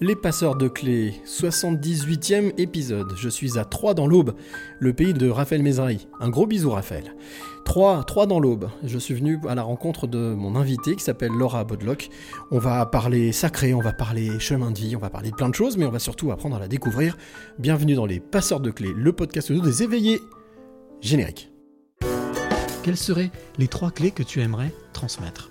Les passeurs de clés, 78e épisode. Je suis à Troyes dans l'Aube, le pays de Raphaël Mézari. Un gros bisou Raphaël. Troyes, Troyes dans l'Aube. Je suis venu à la rencontre de mon invité qui s'appelle Laura Bodlock. On va parler sacré, on va parler chemin de vie, on va parler de plein de choses, mais on va surtout apprendre à la découvrir. Bienvenue dans les passeurs de clés, le podcast audio des éveillés. Générique. Quelles seraient les trois clés que tu aimerais transmettre?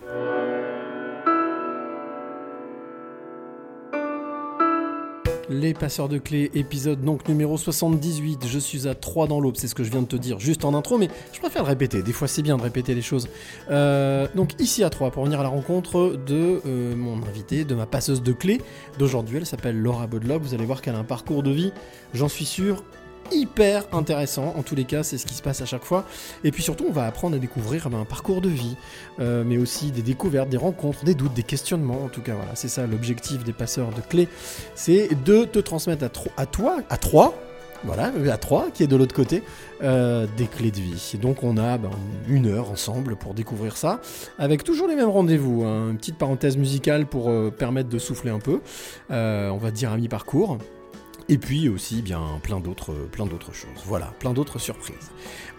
Les passeurs de clés, épisode donc numéro 78. Je suis à 3 dans l'aube, c'est ce que je viens de te dire juste en intro, mais je préfère le répéter. Des fois, c'est bien de répéter les choses. Euh, donc, ici à 3, pour venir à la rencontre de euh, mon invité, de ma passeuse de clés d'aujourd'hui. Elle s'appelle Laura Bodlock. Vous allez voir qu'elle a un parcours de vie, j'en suis sûr, hyper intéressant. En tous les cas, c'est ce qui se passe à chaque fois. Et puis surtout, on va apprendre à découvrir eh ben, un parcours de vie, euh, mais aussi des découvertes, des rencontres, des doutes, des questionnements. En tout cas, voilà, c'est ça l'objectif des passeurs de clés c'est de te transmettre à, toi, à trois, voilà, à trois, qui est de l'autre côté, euh, des clés de vie. Et donc on a ben, une heure ensemble pour découvrir ça, avec toujours les mêmes rendez-vous. hein. Une petite parenthèse musicale pour euh, permettre de souffler un peu, Euh, on va dire à mi-parcours. Et puis aussi bien plein d'autres, plein d'autres choses. Voilà, plein d'autres surprises.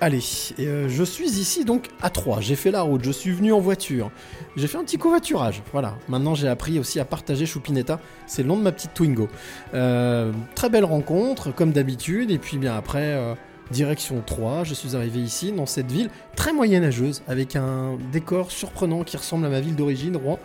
Allez, euh, je suis ici donc à 3. J'ai fait la route, je suis venu en voiture. J'ai fait un petit covoiturage. Voilà. Maintenant j'ai appris aussi à partager Choupinetta. C'est le nom de ma petite Twingo. Euh, très belle rencontre, comme d'habitude. Et puis bien après, euh, direction 3. Je suis arrivé ici, dans cette ville très moyenâgeuse, avec un décor surprenant qui ressemble à ma ville d'origine, Rouen.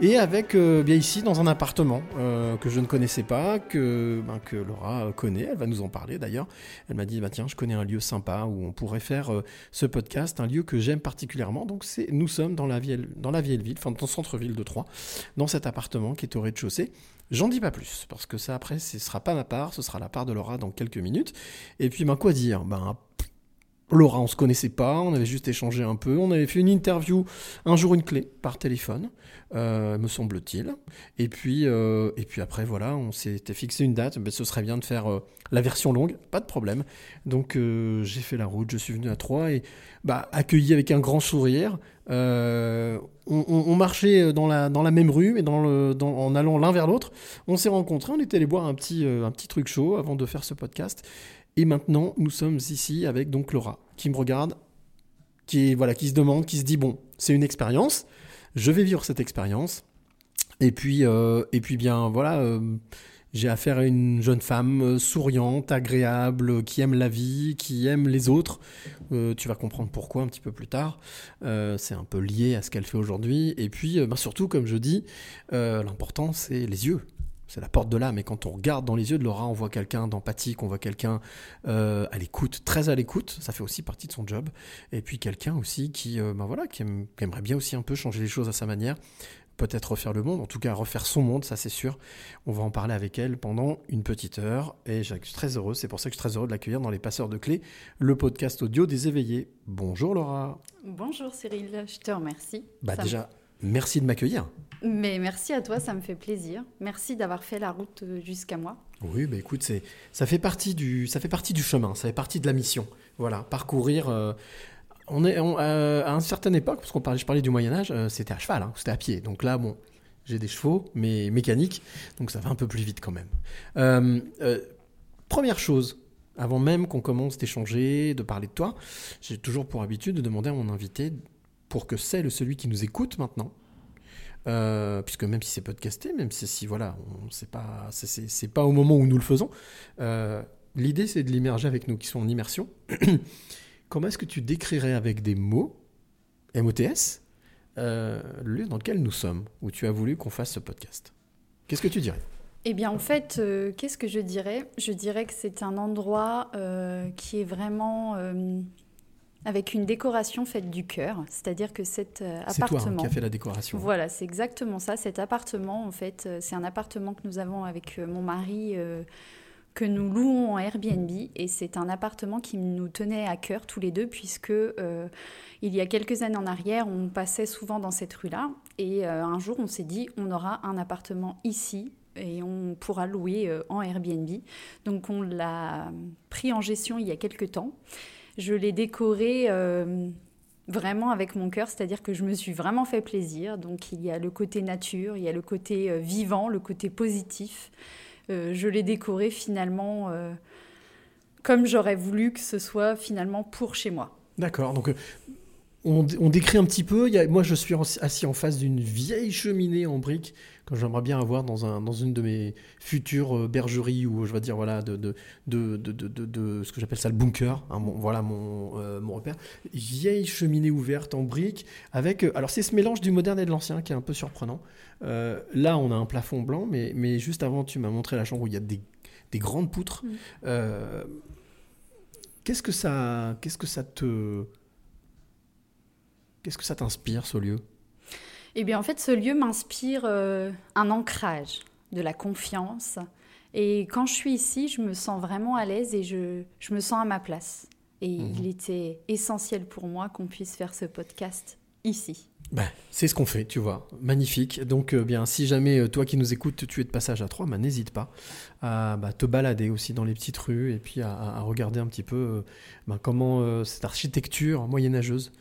Et avec, euh, bien ici, dans un appartement euh, que je ne connaissais pas, que, ben, que Laura connaît. Elle va nous en parler d'ailleurs. Elle m'a dit, bah, tiens, je connais un lieu sympa où on pourrait faire euh, ce podcast, un lieu que j'aime particulièrement. Donc c'est, nous sommes dans la vieille, dans la vieille ville, enfin dans le centre-ville de Troyes, dans cet appartement qui est au rez-de-chaussée. J'en dis pas plus, parce que ça après, ce sera pas ma part, ce sera la part de Laura dans quelques minutes. Et puis, ben, quoi dire? Ben, Laura, on se connaissait pas, on avait juste échangé un peu, on avait fait une interview, un jour une clé, par téléphone, euh, me semble-t-il. Et puis, euh, et puis après, voilà, on s'était fixé une date, ben, ce serait bien de faire euh, la version longue, pas de problème. Donc j'ai fait la route, je suis venu à Troyes et bah, accueilli avec un grand sourire. On, marchait dans la, dans la même rue, mais en allant l'un vers l'autre. On s'est rencontrés, on était allé boire un petit, un petit truc chaud avant de faire ce podcast. Et maintenant, nous sommes ici avec donc Laura, qui me regarde, qui, voilà, qui se demande, qui se dit bon, c'est une expérience, je vais vivre cette expérience. Et puis, euh, et puis bien, voilà, euh, j'ai affaire à une jeune femme euh, souriante, agréable, qui aime la vie, qui aime les autres. Tu vas comprendre pourquoi un petit peu plus tard. C'est un peu lié à ce qu'elle fait aujourd'hui. Et puis, ben, surtout, comme je dis, l'important, c'est les yeux. C'est la porte de l'âme. Et quand on regarde dans les yeux de Laura, on voit quelqu'un d'empathique, on voit quelqu'un euh, à l'écoute, très à l'écoute. Ça fait aussi partie de son job. Et puis quelqu'un aussi qui, euh, ben voilà, qui, aime- qui aimerait bien aussi un peu changer les choses à sa manière. Peut-être refaire le monde, en tout cas refaire son monde, ça c'est sûr. On va en parler avec elle pendant une petite heure. Et je suis très heureux, c'est pour ça que je suis très heureux de l'accueillir dans Les Passeurs de Clés, le podcast audio des éveillés. Bonjour Laura. Bonjour Cyril, je te remercie. Bah Ça déjà, merci de m'accueillir. Mais merci à toi, ça me fait plaisir. Merci d'avoir fait la route euh, jusqu'à moi. Oui, bah écoute, c'est, ça fait partie du, ça fait partie du chemin, ça fait partie de la mission. Voilà, parcourir. euh, on est on- euh, à une certaine époque, parce qu'on parlait, je parlais du Moyen Âge, euh, c'était à cheval, hein, c'était à pied. Donc là, bon, j'ai des chevaux, mais mécaniques, donc ça va un peu plus vite quand même. Première chose, avant même qu'on commence d'échanger, de parler de toi, j'ai toujours pour habitude de demander à mon invité, pour que celle ou celui qui nous écoute maintenant, euh, puisque même si c'est podcasté, même si, voilà, on c'est pas, c'est- pas au moment où nous le faisons. euh, L'idée, c'est de l'immerger avec nous qui sont en immersion. Comment est-ce que tu décrirais avec des mots, MOTS, euh, le lieu dans lequel nous sommes, où tu as voulu qu'on fasse ce podcast? Qu'est-ce que tu dirais? Eh bien, en fait, euh, qu'est-ce que je dirais? Je dirais que c'est un endroit qui est vraiment avec une décoration faite du cœur. C'est-à-dire que cet euh, C'est toi hein, appartement. qui a fait la décoration. Voilà, c'est exactement ça. Cet appartement, en fait, euh, c'est un appartement que nous avons avec euh, mon mari, euh, que nous louons en Airbnb. Et c'est un appartement qui nous tenait à cœur tous les deux, puisque euh, il y a quelques années en arrière, on passait souvent dans cette rue-là. Et euh, un jour, on s'est dit, on aura un appartement ici. Et on pourra louer euh, en Airbnb. Donc on l'a pris en gestion il y a quelques temps. Je l'ai décoré euh, vraiment avec mon cœur, c'est-à-dire que je me suis vraiment fait plaisir. Donc il y a le côté nature, il y a le côté euh, vivant, le côté positif. Euh, je l'ai décoré finalement comme j'aurais voulu que ce soit finalement pour chez moi. D'accord. Donc, on, on décrit un petit peu. Il y a- moi, je suis assis en face d'une vieille cheminée en briques que j'aimerais bien avoir dans, un, dans une de mes futures euh, bergeries ou je vais dire voilà de, de, de, de, de- de- de ce que j'appelle ça le bunker. hein, mon- voilà mon, euh, mon repère. Vieille cheminée ouverte en briques avec. euh, alors, c'est ce mélange du moderne et de l'ancien qui est un peu surprenant. Euh, là, on a un plafond blanc, mais, mais juste avant, tu m'as montré la chambre où il y a des, des grandes poutres. Mm. Euh, Qu'est-ce que ça, qu'est-ce que ça te, qu'est-ce que ça t'inspire ce lieu? Eh bien, en fait, ce lieu m'inspire euh, un ancrage, de la confiance. Et quand je suis ici, je me sens vraiment à l'aise et je, je me sens à ma place. Et Mhm. il était essentiel pour moi qu'on puisse faire ce podcast ici. Ben, c'est ce qu'on fait, tu vois. Magnifique. Donc, euh, bien, si jamais euh, toi qui nous écoutes, tu es de passage à Troyes, ben, n'hésite pas à bah, te balader aussi dans les petites rues et puis à, regarder un petit peu euh, ben, comment cette architecture moyenâgeuse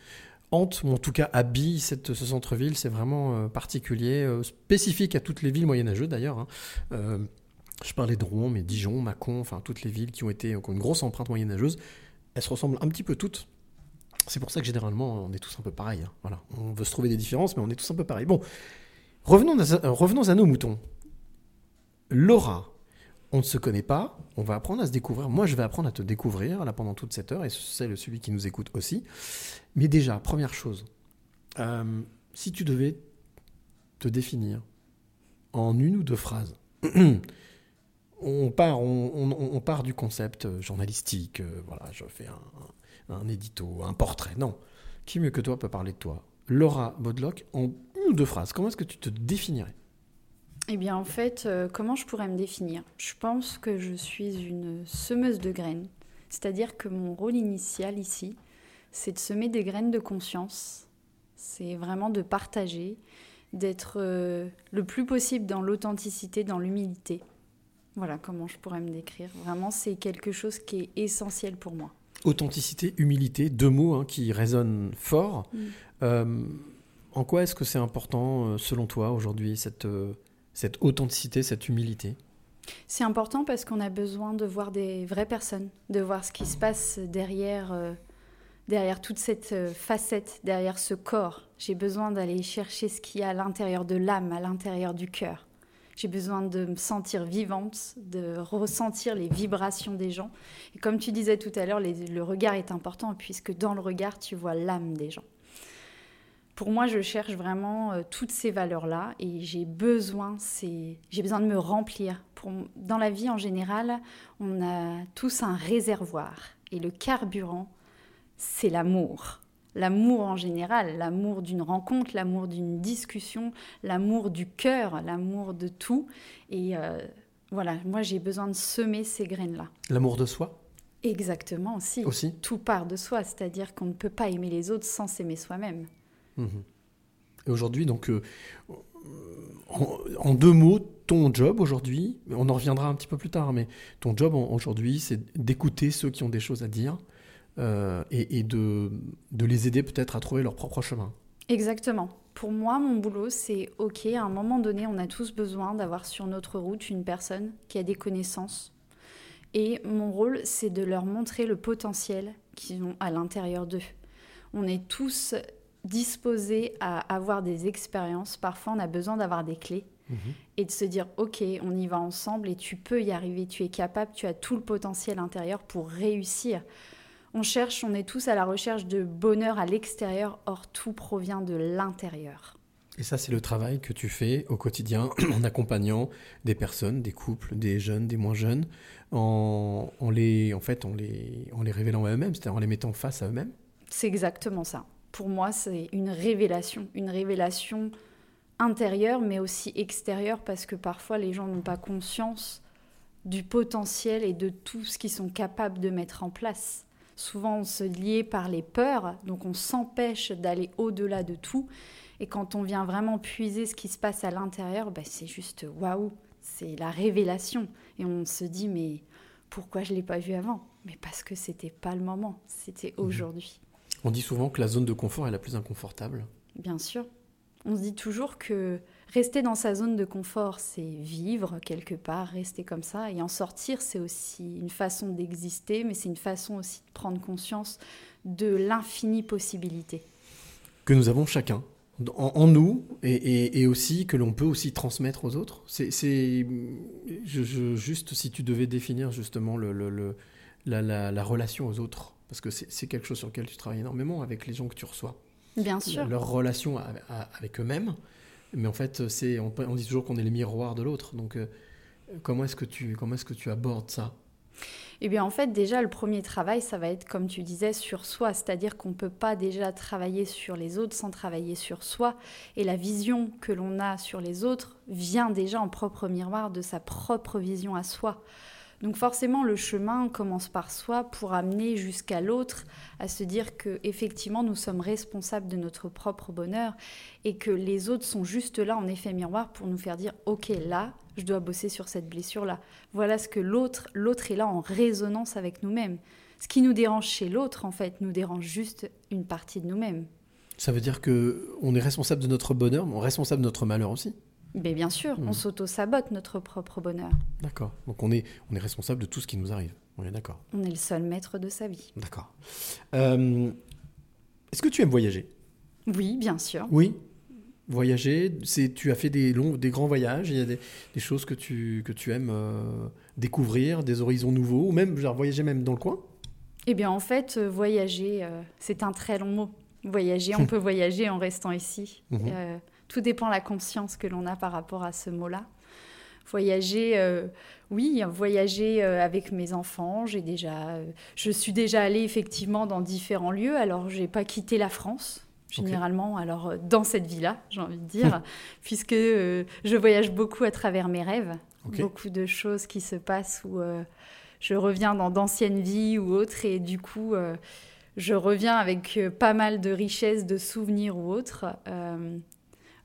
hante, ou en tout cas habille ce centre-ville. C'est vraiment euh, particulier, euh, spécifique à toutes les villes moyenâgeuses d'ailleurs. hein. Euh, je parlais de Rouen, mais Dijon, Mâcon, enfin toutes les villes qui ont été qui ont une grosse empreinte moyenâgeuse, elles se ressemblent un petit peu toutes. C'est pour ça que généralement, on est tous un peu pareils. hein. Voilà. On veut se trouver des différences, mais on est tous un peu pareils. Bon, revenons revenons à nos moutons. Laura, on ne se connaît pas, on va apprendre à se découvrir. Moi, je vais apprendre à te découvrir là pendant toute cette heure, et c'est celui qui nous écoute aussi. Mais déjà, première chose, euh, si tu devais te définir en une ou deux phrases, on part, on, du concept euh, journalistique. euh, voilà, je fais un, un édito, un portrait. Non, qui mieux que toi peut parler de toi? Laura Bodlock, en une ou deux phrases, comment est-ce que tu te définirais? Eh bien, en fait, euh, comment je pourrais me définir? Je pense que je suis une semeuse de graines. C'est-à-dire que mon rôle initial ici, c'est de semer des graines de conscience. C'est vraiment de partager, d'être euh, le plus possible dans l'authenticité, dans l'humilité. Voilà comment je pourrais me décrire. Vraiment, c'est quelque chose qui est essentiel pour moi. Authenticité, humilité, deux mots hein, qui résonnent fort. Mm. Euh, en quoi est-ce que c'est important, selon toi, aujourd'hui, cette, cette authenticité, cette humilité C'est important parce qu'on a besoin de voir des vraies personnes, de voir ce qui se passe derrière, euh, derrière toute cette euh, facette, derrière ce corps. J'ai besoin d'aller chercher ce qu'il y a à l'intérieur de l'âme, à l'intérieur du cœur. J'ai besoin de me sentir vivante, de ressentir les vibrations des gens. Et comme tu disais tout à l'heure, le regard est important puisque dans le regard, tu vois l'âme des gens. Pour moi, je cherche vraiment euh, toutes ces valeurs-là et j'ai besoin, c'est, j'ai besoin de me remplir. Pour, dans la vie en général, on a tous un réservoir et le carburant, c'est l'amour. L'amour en général, l'amour d'une rencontre, l'amour d'une discussion, l'amour du cœur, l'amour de tout. Et euh, voilà, moi j'ai besoin de semer ces graines-là. L'amour de soi? Exactement aussi. aussi? Tout part de soi, c'est-à-dire qu'on ne peut pas aimer les autres sans s'aimer soi-même. Mhm. Et aujourd'hui, donc, euh, en, deux mots, ton job aujourd'hui, on en reviendra un petit peu plus tard, mais ton job aujourd'hui, c'est d'écouter ceux qui ont des choses à dire euh, et, de les aider peut-être à trouver leur propre chemin. Exactement. Pour moi, mon boulot, c'est OK, à un moment donné, on a tous besoin d'avoir sur notre route une personne qui a des connaissances. Et mon rôle, c'est de leur montrer le potentiel qu'ils ont à l'intérieur d'eux. On est tous disposés à avoir des expériences. Parfois, on a besoin d'avoir des clés et de se dire OK, on y va ensemble et tu peux y arriver, tu es capable, tu as tout le potentiel intérieur pour réussir. On cherche, on est tous à la recherche de bonheur à l'extérieur, or tout provient de l'intérieur. Et ça, c'est le travail que tu fais au quotidien en accompagnant des personnes, des couples, des jeunes, des moins jeunes, en, en les, en fait, en les, en les révélant à eux-mêmes, c'est-à-dire en les mettant face à eux-mêmes. C'est exactement ça. Pour moi, c'est une révélation, une révélation intérieure, mais aussi extérieure, parce que parfois les gens n'ont pas conscience du potentiel et de tout ce qu'ils sont capables de mettre en place. Souvent, on se lie par les peurs, donc on s'empêche d'aller au-delà de tout. Et quand on vient vraiment puiser ce qui se passe à l'intérieur, bah, c'est juste waouh, c'est la révélation. Et on se dit, mais pourquoi je ne l'ai pas vu avant? Mais parce que c'était pas le moment, c'était Mhm. aujourd'hui. On dit souvent que la zone de confort est la plus inconfortable. Bien sûr. On se dit toujours que rester dans sa zone de confort, c'est vivre quelque part, rester comme ça. Et en sortir, c'est aussi une façon d'exister, mais c'est une façon aussi de prendre conscience de l'infinie possibilité. Que nous avons chacun, en, en nous, et, et- et aussi que l'on peut aussi transmettre aux autres. C'est, c'est- je- je- juste si tu devais définir justement le, le- le- la, la- la relation aux autres, parce que c'est, quelque chose sur lequel tu travailles énormément avec les gens que tu reçois. Bien sûr. Leur relation à- à- avec eux-mêmes. Mais en fait, c'est, on dit toujours qu'on est les miroirs de l'autre. Donc, euh, comment est-ce que tu, comment est-ce que tu abordes ça? Eh bien, en fait, déjà, le premier travail, ça va être, comme tu disais, sur soi. C'est-à-dire qu'on ne peut pas déjà travailler sur les autres sans travailler sur soi. Et la vision que l'on a sur les autres vient déjà en propre miroir de sa propre vision à soi. Donc forcément, le chemin commence par soi pour amener jusqu'à l'autre à se dire que effectivement nous sommes responsables de notre propre bonheur et que les autres sont juste là en effet miroir pour nous faire dire OK, là, je dois bosser sur cette blessure là. Voilà ce que l'autre l'autre est là en résonance avec nous-mêmes. Ce qui nous dérange chez l'autre en fait nous dérange juste une partie de nous-mêmes. Ça veut dire que on est responsable de notre bonheur, mais on est responsable de notre malheur aussi. Mais bien sûr, on s'auto-sabote notre propre bonheur. D'accord. Donc on est, on est responsable de tout ce qui nous arrive. On est d'accord. On est le seul maître de sa vie. D'accord. Euh, Est-ce que tu aimes voyager? Oui, bien sûr. Oui? Voyager, c'est tu as fait des longs, des grands voyages. Il y a des, des choses que tu que tu aimes euh, découvrir, des horizons nouveaux, ou même genre voyager même dans le coin? Eh bien, en fait, euh, voyager, euh, c'est un très long mot. Voyager, on peut voyager en restant ici. Mhm. Tout dépend de la conscience que l'on a par rapport à ce mot-là. Voyager, euh, oui, voyager euh, avec mes enfants. J'ai déjà, euh, je suis déjà allée effectivement dans différents lieux. Alors, j'ai pas quitté la France. Généralement, alors dans cette vie-là, j'ai envie de dire, puisque euh, je voyage beaucoup à travers mes rêves, beaucoup de choses qui se passent où euh, je reviens dans d'anciennes vies ou autres, et du coup, euh, je reviens avec pas mal de richesses, de souvenirs ou autres.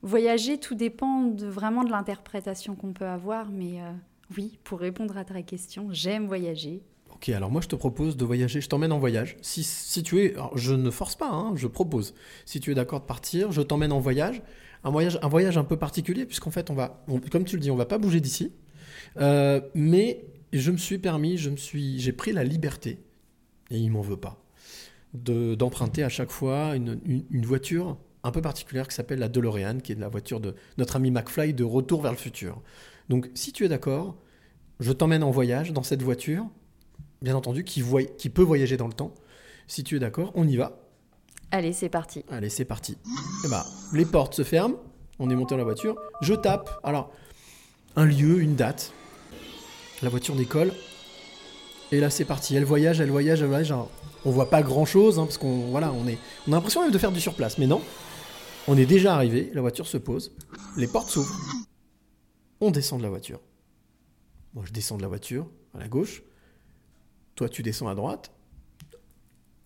Voyager, tout dépend vraiment de l'interprétation qu'on peut avoir, mais euh, oui, pour répondre à ta question, j'aime voyager. Ok, alors moi je te propose de voyager, je t'emmène en voyage. Si, si tu es, je ne force pas, hein, je propose. Si tu es d'accord de partir, je t'emmène en voyage. Un voyage, un voyage un peu particulier, puisqu'en fait, on va, comme tu le dis, on va pas bouger d'ici. Euh, mais je me suis permis, je me suis, j'ai pris la liberté, et il m'en veut pas, de- d'emprunter à chaque fois une voiture un peu particulière qui s'appelle la DeLorean, qui est la voiture de notre ami McFly de Retour vers le futur. Donc, si tu es d'accord, je t'emmène en voyage dans cette voiture bien entendu, qui, voy- qui peut voyager dans le temps. Si tu es d'accord, on y va. Allez, c'est parti. Allez, c'est parti. Ben, les portes se ferment, on est monté dans la voiture, je tape. Alors, un lieu, une date. La voiture décolle. Et là, c'est parti. Elle voyage, elle voyage, elle voyage. On voit pas grand chose, parce qu'on voilà, on, est, on a l'impression même de faire du surplace. Mais non, on est déjà arrivé, la voiture se pose, les portes s'ouvrent. On descend de la voiture. Moi, je descends de la voiture à la gauche. Toi, tu descends à droite.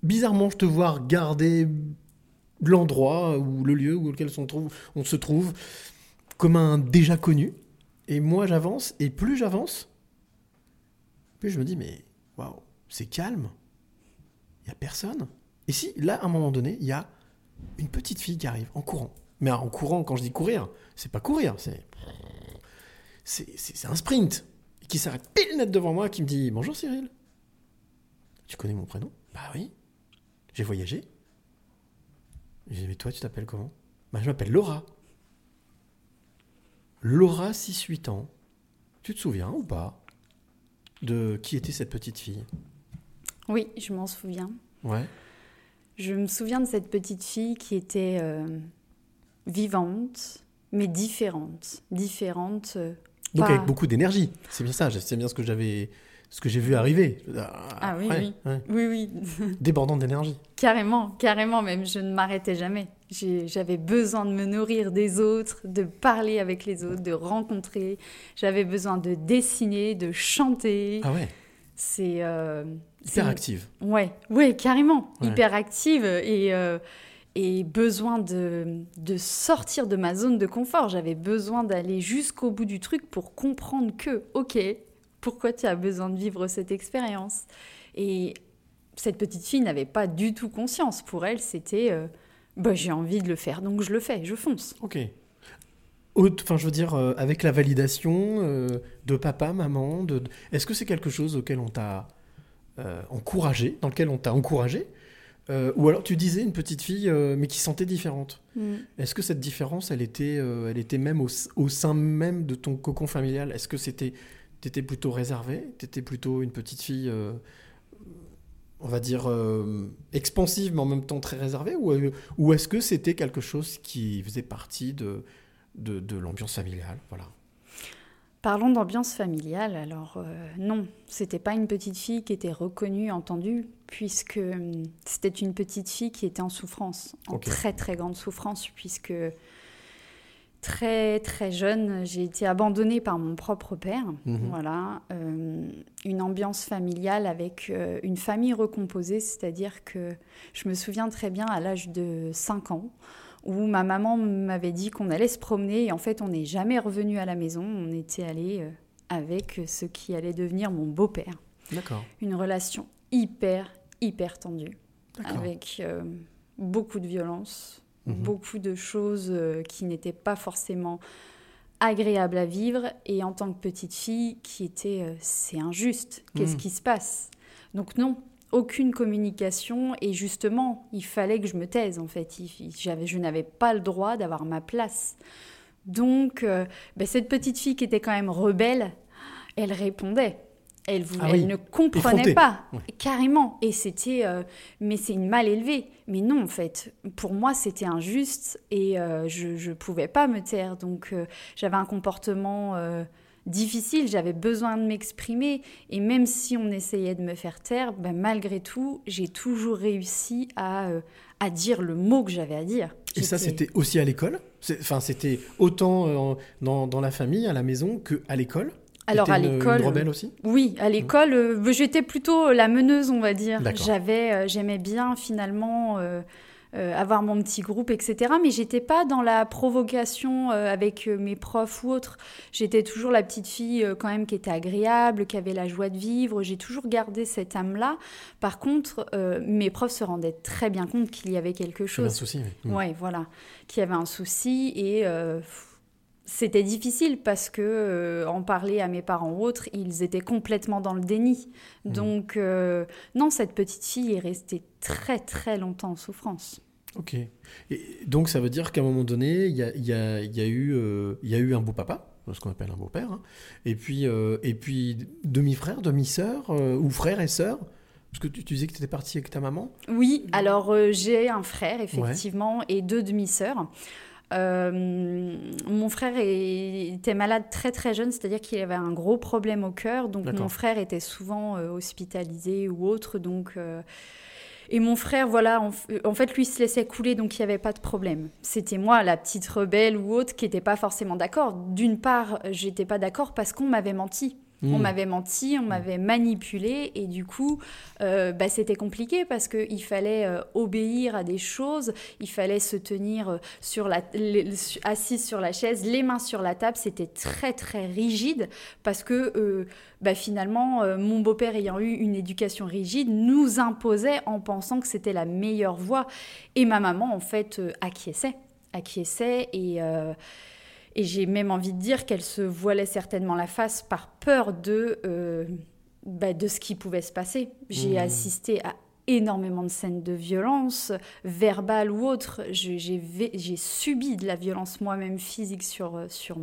Bizarrement, je te vois regarder l'endroit ou le lieu où lequel on, trouve, on se trouve comme un déjà connu. Et moi, j'avance, et plus j'avance, plus je me dis, mais waouh, c'est calme. Il n'y a personne. Et si, là, à un moment donné, il y a une petite fille qui arrive en courant. Mais en courant, quand je dis courir, c'est pas courir, c'est. C'est un sprint. Qui s'arrête pile net devant moi, qui me dit Bonjour Cyril. Tu connais mon prénom? Bah oui. J'ai voyagé. J'ai dit Mais toi, tu t'appelles comment? Bah, je m'appelle Laura. Laura, 6-8 ans. Tu te souviens ou pas de qui était cette petite fille? Oui, je m'en souviens. Ouais. Je me souviens de cette petite fille qui était euh, vivante, mais différente. Différente. euh, Donc pas- avec beaucoup d'énergie. C'est bien ça, c'est bien ce que j'avais, ce que j'ai vu arriver. Ah oui, Ouais, oui. ouais. Oui, oui. Débordant d'énergie. Carrément, carrément, même je ne m'arrêtais jamais. J'avais besoin de me nourrir des autres, de parler avec les autres, de rencontrer. J'avais besoin de dessiner, de chanter. Ah ouais, C'est euh, hyper active. Ouais, ouais, carrément, Ouais. hyper active et euh, et besoin de de sortir de ma zone de confort. J'avais besoin d'aller jusqu'au bout du truc pour comprendre que, ok, pourquoi tu as besoin de vivre cette expérience? Et cette petite fille n'avait pas du tout conscience. Pour elle, c'était, euh, bah, j'ai envie de le faire, donc je le fais, je fonce. Ok. Enfin, je veux dire, euh, avec la validation de papa, maman, de- est-ce que c'est quelque chose auquel on t'a euh, encouragé, dans lequel on t'a encouragé Euh, Ou alors tu disais une petite fille, euh, mais qui se sentait différente. Est-ce que cette différence, elle était, elle était même au, au sein même de ton cocon familial? Est-ce que c'était, t'étais plutôt réservé? T'étais plutôt une petite fille, on va dire, expansive, mais en même temps très réservée? Ou, ou est-ce que c'était quelque chose qui faisait partie de, de, de l'ambiance familiale? Voilà. Parlons d'ambiance familiale. Alors euh, non, c'était pas une petite fille qui était reconnue, entendue, puisque hum, c'était une petite fille qui était en souffrance, en très très grande souffrance, puisque très très jeune, j'ai été abandonnée par mon propre père. Mhm. Voilà, euh, une ambiance familiale avec euh, une famille recomposée, c'est-à-dire que je me souviens très bien à l'âge de 5 ans où ma maman m'avait dit qu'on allait se promener et en fait on n'est jamais revenu à la maison, on était allé euh, avec ce qui allait devenir mon beau-père. D'accord. Une relation hyper hyper tendue avec euh, beaucoup de violence, Mhm. beaucoup de choses euh, qui n'étaient pas forcément agréables à vivre et en tant que petite fille qui était euh, c'est injuste, qu'est-ce Mhm. qui se passe? Donc non, aucune communication et justement, il fallait que je me taise en fait, j'avais je n'avais pas le droit d'avoir ma place. Donc euh, ben, cette petite fille qui était quand même rebelle, elle répondait. Elle, voulait, Ah oui, elle ne comprenait pas, carrément. Et c'était, euh, mais c'est une mal élevée. Mais non, en fait, pour moi, c'était injuste et euh, je ne pouvais pas me taire. Donc, j'avais un comportement difficile, j'avais besoin de m'exprimer. Et même si on essayait de me faire taire, ben, malgré tout, j'ai toujours réussi à, euh, à dire le mot que j'avais à dire. Et ça, c'était aussi à l'école? Enfin, c'était autant euh, dans, dans la famille, à la maison, que à l'école? Alors, à l'école. Rebelle aussi? Oui, à l'école, euh, j'étais plutôt la meneuse, on va dire. J'avais, j'aimais bien finalement euh, avoir mon petit groupe, etc. Mais j'étais pas dans la provocation euh, avec euh, mes profs ou autres. J'étais toujours la petite fille euh, quand même qui était agréable, qui avait la joie de vivre. J'ai toujours gardé cette âme-là. Par contre, euh, mes profs se rendaient très bien compte qu'il y avait quelque J'avais un chose. souci, oui. Ouais, voilà, qu'il y avait un souci et euh, c'était difficile parce que euh, en parler à mes parents ou autres, ils étaient complètement dans le déni. Mhm. Donc euh, non, cette petite fille est restée très très longtemps en souffrance. Ok. Et donc, ça veut dire qu'à un moment donné, il y a, il y a- il y a eu, euh, il y a eu un beau papa, ce qu'on appelle un beau père, hein. et puis, euh, et puis demi-frère, demi-sœur, ou frère et sœur Parce que tu, tu disais que tu étais partie avec ta maman? Oui, alors j'ai un frère effectivement et deux demi-sœurs. Euh, mon frère était malade très très jeune, c'est-à-dire qu'il avait un gros problème au cœur, donc mon frère était souvent euh, hospitalisé ou autre, donc euh, et mon frère, voilà, en, en fait, lui se laissait couler, donc il n'y avait pas de problème. C'était moi, la petite rebelle ou autre, qui n'était pas forcément d'accord. D'une part, j'étais pas d'accord parce qu'on m'avait menti. On Mm. m'avait menti, on m'avait manipulé, et du coup, euh, bah, c'était compliqué parce qu'il fallait euh, obéir à des choses, il fallait se tenir euh, sur la, les- assise sur la chaise, les mains sur la table, c'était très très rigide parce que euh, bah, finalement, mon beau-père ayant eu une éducation rigide, nous imposait en pensant que c'était la meilleure voie, et ma maman en fait acquiesçait, acquiesçait et et j'ai même envie de dire qu'elle se voilait certainement la face par peur de, euh, bah, de ce qui pouvait se passer. J'ai Mmh. assisté à énormément de scènes de violence, verbale ou autre. J'ai subi de la violence moi-même physique sur, euh, sur,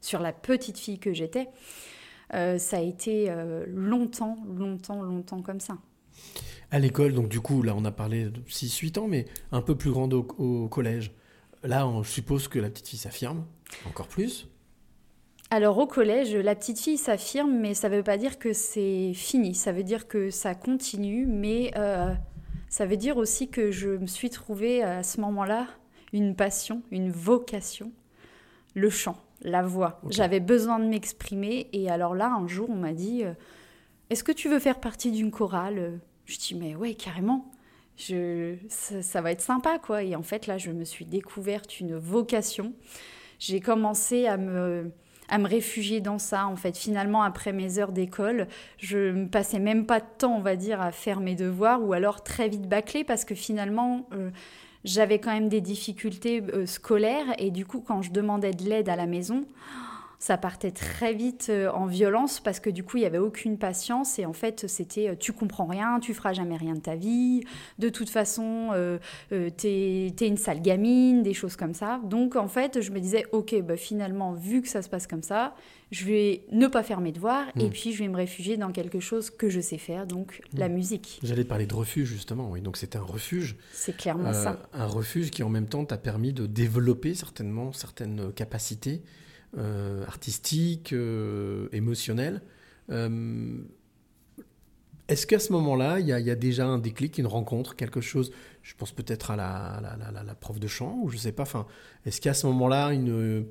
sur la petite fille que j'étais. Euh, ça a été euh, longtemps, longtemps, longtemps comme ça. À l'école, donc du coup, là, on a parlé de 6-8 ans, mais un peu plus grande au, au collège. là, on- je suppose que la petite fille s'affirme encore plus. Alors au collège, la petite fille s'affirme, mais ça ne veut pas dire que c'est fini. Ça veut dire que ça continue, mais euh, ça veut dire aussi que je me suis trouvée à ce moment-là une passion, une vocation, le chant, la voix. J'avais besoin de m'exprimer, et alors là, un jour, on m'a dit euh, Est-ce que tu veux faire partie d'une chorale? Je dis Mais ouais, carrément. Je, ça, ça va être sympa, quoi. Et en fait, là, je me suis découverte une vocation. J'ai commencé à me à me réfugier dans ça. En fait, finalement, après mes heures d'école, je me passais même pas de temps, on va dire, à faire mes devoirs ou alors très vite bâcler parce que finalement, euh, j'avais quand même des difficultés euh, scolaires et du coup, quand je demandais de l'aide à la maison, ça partait très vite euh, en violence parce que du coup, il n'y avait aucune patience et en fait, c'était euh, tu comprends rien, tu feras jamais rien de ta vie, de toute façon, euh, euh, t'es t'es une sale gamine, des choses comme ça. Donc en fait, je me disais, ok, bah, finalement, vu que ça se passe comme ça, je vais ne pas faire mes devoirs et Mm. puis je vais me réfugier dans quelque chose que je sais faire, donc la musique. J'allais parler de refuge justement, oui. Donc c'était un refuge, C'est clairement Euh, ça. un refuge qui en même temps t'a permis de développer certainement certaines capacités euh, artistiques, euh, émotionnelles. Euh, Est-ce qu'à ce moment-là, il y, a- il y a déjà un déclic, une rencontre, quelque chose Je pense peut-être à la, prof de chant, ou je sais pas. Enfin, est-ce qu'à ce moment-là, une,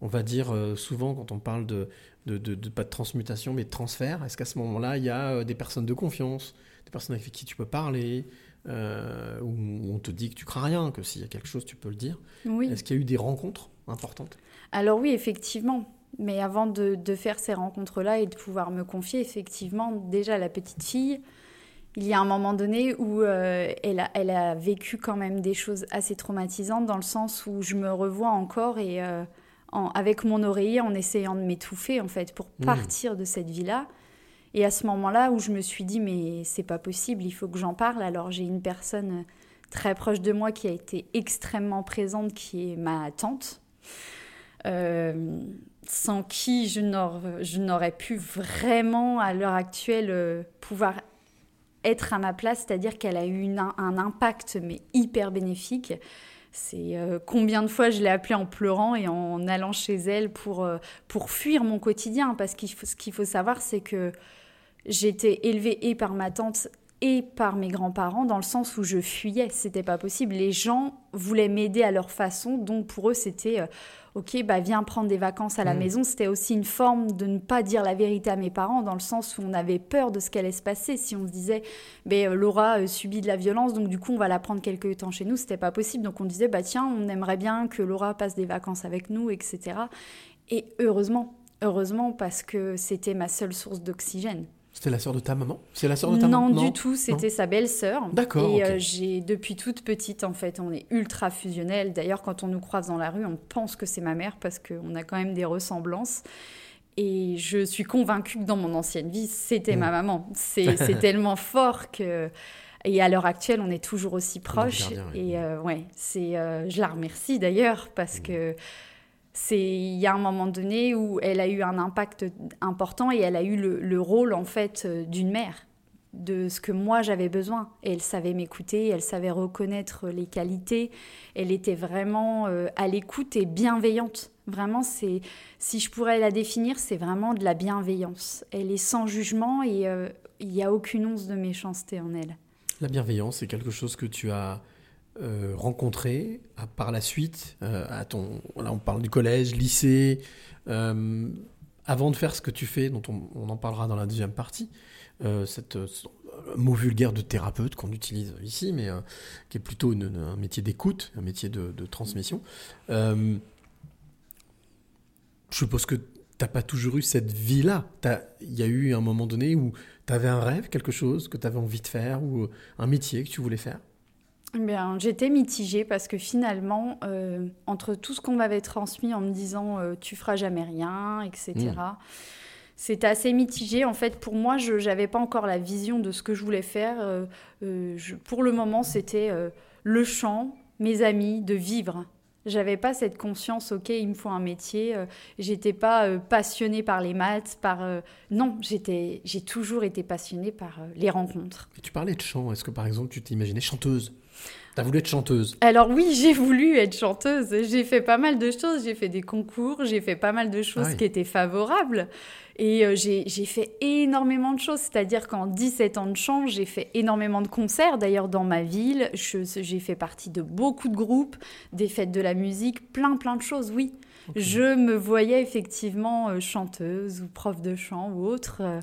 on va dire souvent quand on parle de, de, de- de- pas de transmutation, mais de transfert, est-ce qu'à ce moment-là, il y a des personnes de confiance, des personnes avec qui tu peux parler, euh, où on te dit que tu crains rien, que s'il y a quelque chose, tu peux le dire? Oui. Est-ce qu'il y a eu des rencontres importantes? Alors oui, effectivement. Mais avant de, de faire ces rencontres-là et de pouvoir me confier, effectivement, déjà la petite fille, il y a un moment donné où euh, elle, a, elle a vécu quand même des choses assez traumatisantes dans le sens où je me revois encore et euh, en- avec mon oreiller en essayant de m'étouffer en fait pour Mmh. partir de cette vie-là. Et à ce moment-là où je me suis dit mais c'est pas possible, il faut que j'en parle. Alors j'ai une personne très proche de moi qui a été extrêmement présente, qui est ma tante. Euh, sans qui je n'aurais pu vraiment à l'heure actuelle euh, pouvoir être à ma place, c'est-à-dire qu'elle a eu un impact mais hyper bénéfique. C'est euh, combien de fois je l'ai appelée en pleurant et en allant chez elle pour, pour fuir mon quotidien. Parce que ce qu'il faut savoir, c'est que j'étais élevée et par ma tante et par mes grands-parents dans le sens où je fuyais. C'était pas possible. Les gens voulaient m'aider à leur façon, donc pour eux, c'était ok, bah viens prendre des vacances à la Mm. maison. C'était aussi une forme de ne pas dire la vérité à mes parents dans le sens où on avait peur de ce qu'allait se passer. Si on se disait, ben, euh, Laura euh, subit de la violence, donc du coup on va la prendre quelques temps chez nous, c'était pas possible. Donc on disait, bah tiens, on aimerait bien que Laura passe des vacances avec nous, etc. Et heureusement, heureusement parce que c'était ma seule source d'oxygène. C'était la sœur de ta maman? C'est la sœur de ta Non, maman? du tout, c'était sa belle-sœur. D'accord, Et euh, j'ai depuis toute petite, en fait, on est ultra fusionnels. D'ailleurs, quand on nous croise dans la rue, on pense que c'est ma mère parce qu'on a quand même des ressemblances. Et je suis convaincue que dans mon ancienne vie, c'était Mm. ma maman. C'est c'est tellement fort que. Et à l'heure actuelle, on est toujours aussi proches. gardien, oui. Et euh, ouais, c'est, euh, je la remercie d'ailleurs parce Mm. que c'est il y a un moment donné où elle a eu un impact important et elle a eu le, le rôle en fait euh, d'une mère de ce que moi j'avais besoin. Elle savait m'écouter elle savait reconnaître les qualités. Elle était vraiment euh, à l'écoute et bienveillante. Vraiment c'est si je pourrais la définir c'est vraiment de la bienveillance. Elle est sans jugement et euh, il n'y a aucune once de méchanceté en elle. La bienveillance, c'est quelque chose que tu as euh, rencontré par la suite euh, à ton. On parle du collège, lycée. euh, avant de faire ce que tu fais, dont on, on en parlera dans la deuxième partie, euh, ce mot vulgaire de thérapeute qu'on utilise ici, mais qui est plutôt un métier d'écoute, un métier de, transmission. Je suppose que t'as pas toujours eu cette vie-là. Il y a eu un moment donné où tu avais un rêve, quelque chose que tu avais envie de faire, ou un métier que tu voulais faire? Eh Bien, j'étais mitigée parce que finalement, euh, entre tout ce qu'on m'avait transmis en me disant euh, tu feras jamais rien, etc., c'était assez mitigé. En fait, pour moi, je n'avais pas encore la vision de ce que je voulais faire. Euh, euh, je- pour le moment, c'était le chant, mes amis, de vivre. J'avais pas cette conscience, ok, il me faut un métier. j'étais pas passionnée par les maths, par non, j'étais, j'ai toujours été passionnée par les rencontres. Et tu parlais de chant. Est-ce que par exemple tu t'imaginais chanteuse? T'as voulu être chanteuse Alors oui, j'ai voulu être chanteuse. J'ai fait pas mal de choses. J'ai fait des concours. J'ai fait pas mal de choses Ah oui. qui étaient favorables. Et euh, j'ai fait énormément de choses. C'est-à-dire qu'en 17 ans de chant, j'ai fait énormément de concerts. D'ailleurs, dans ma ville, j'ai fait partie de beaucoup de groupes, des fêtes de la musique, plein, plein de choses, oui. Je me voyais effectivement euh, chanteuse ou prof de chant ou autre. euh,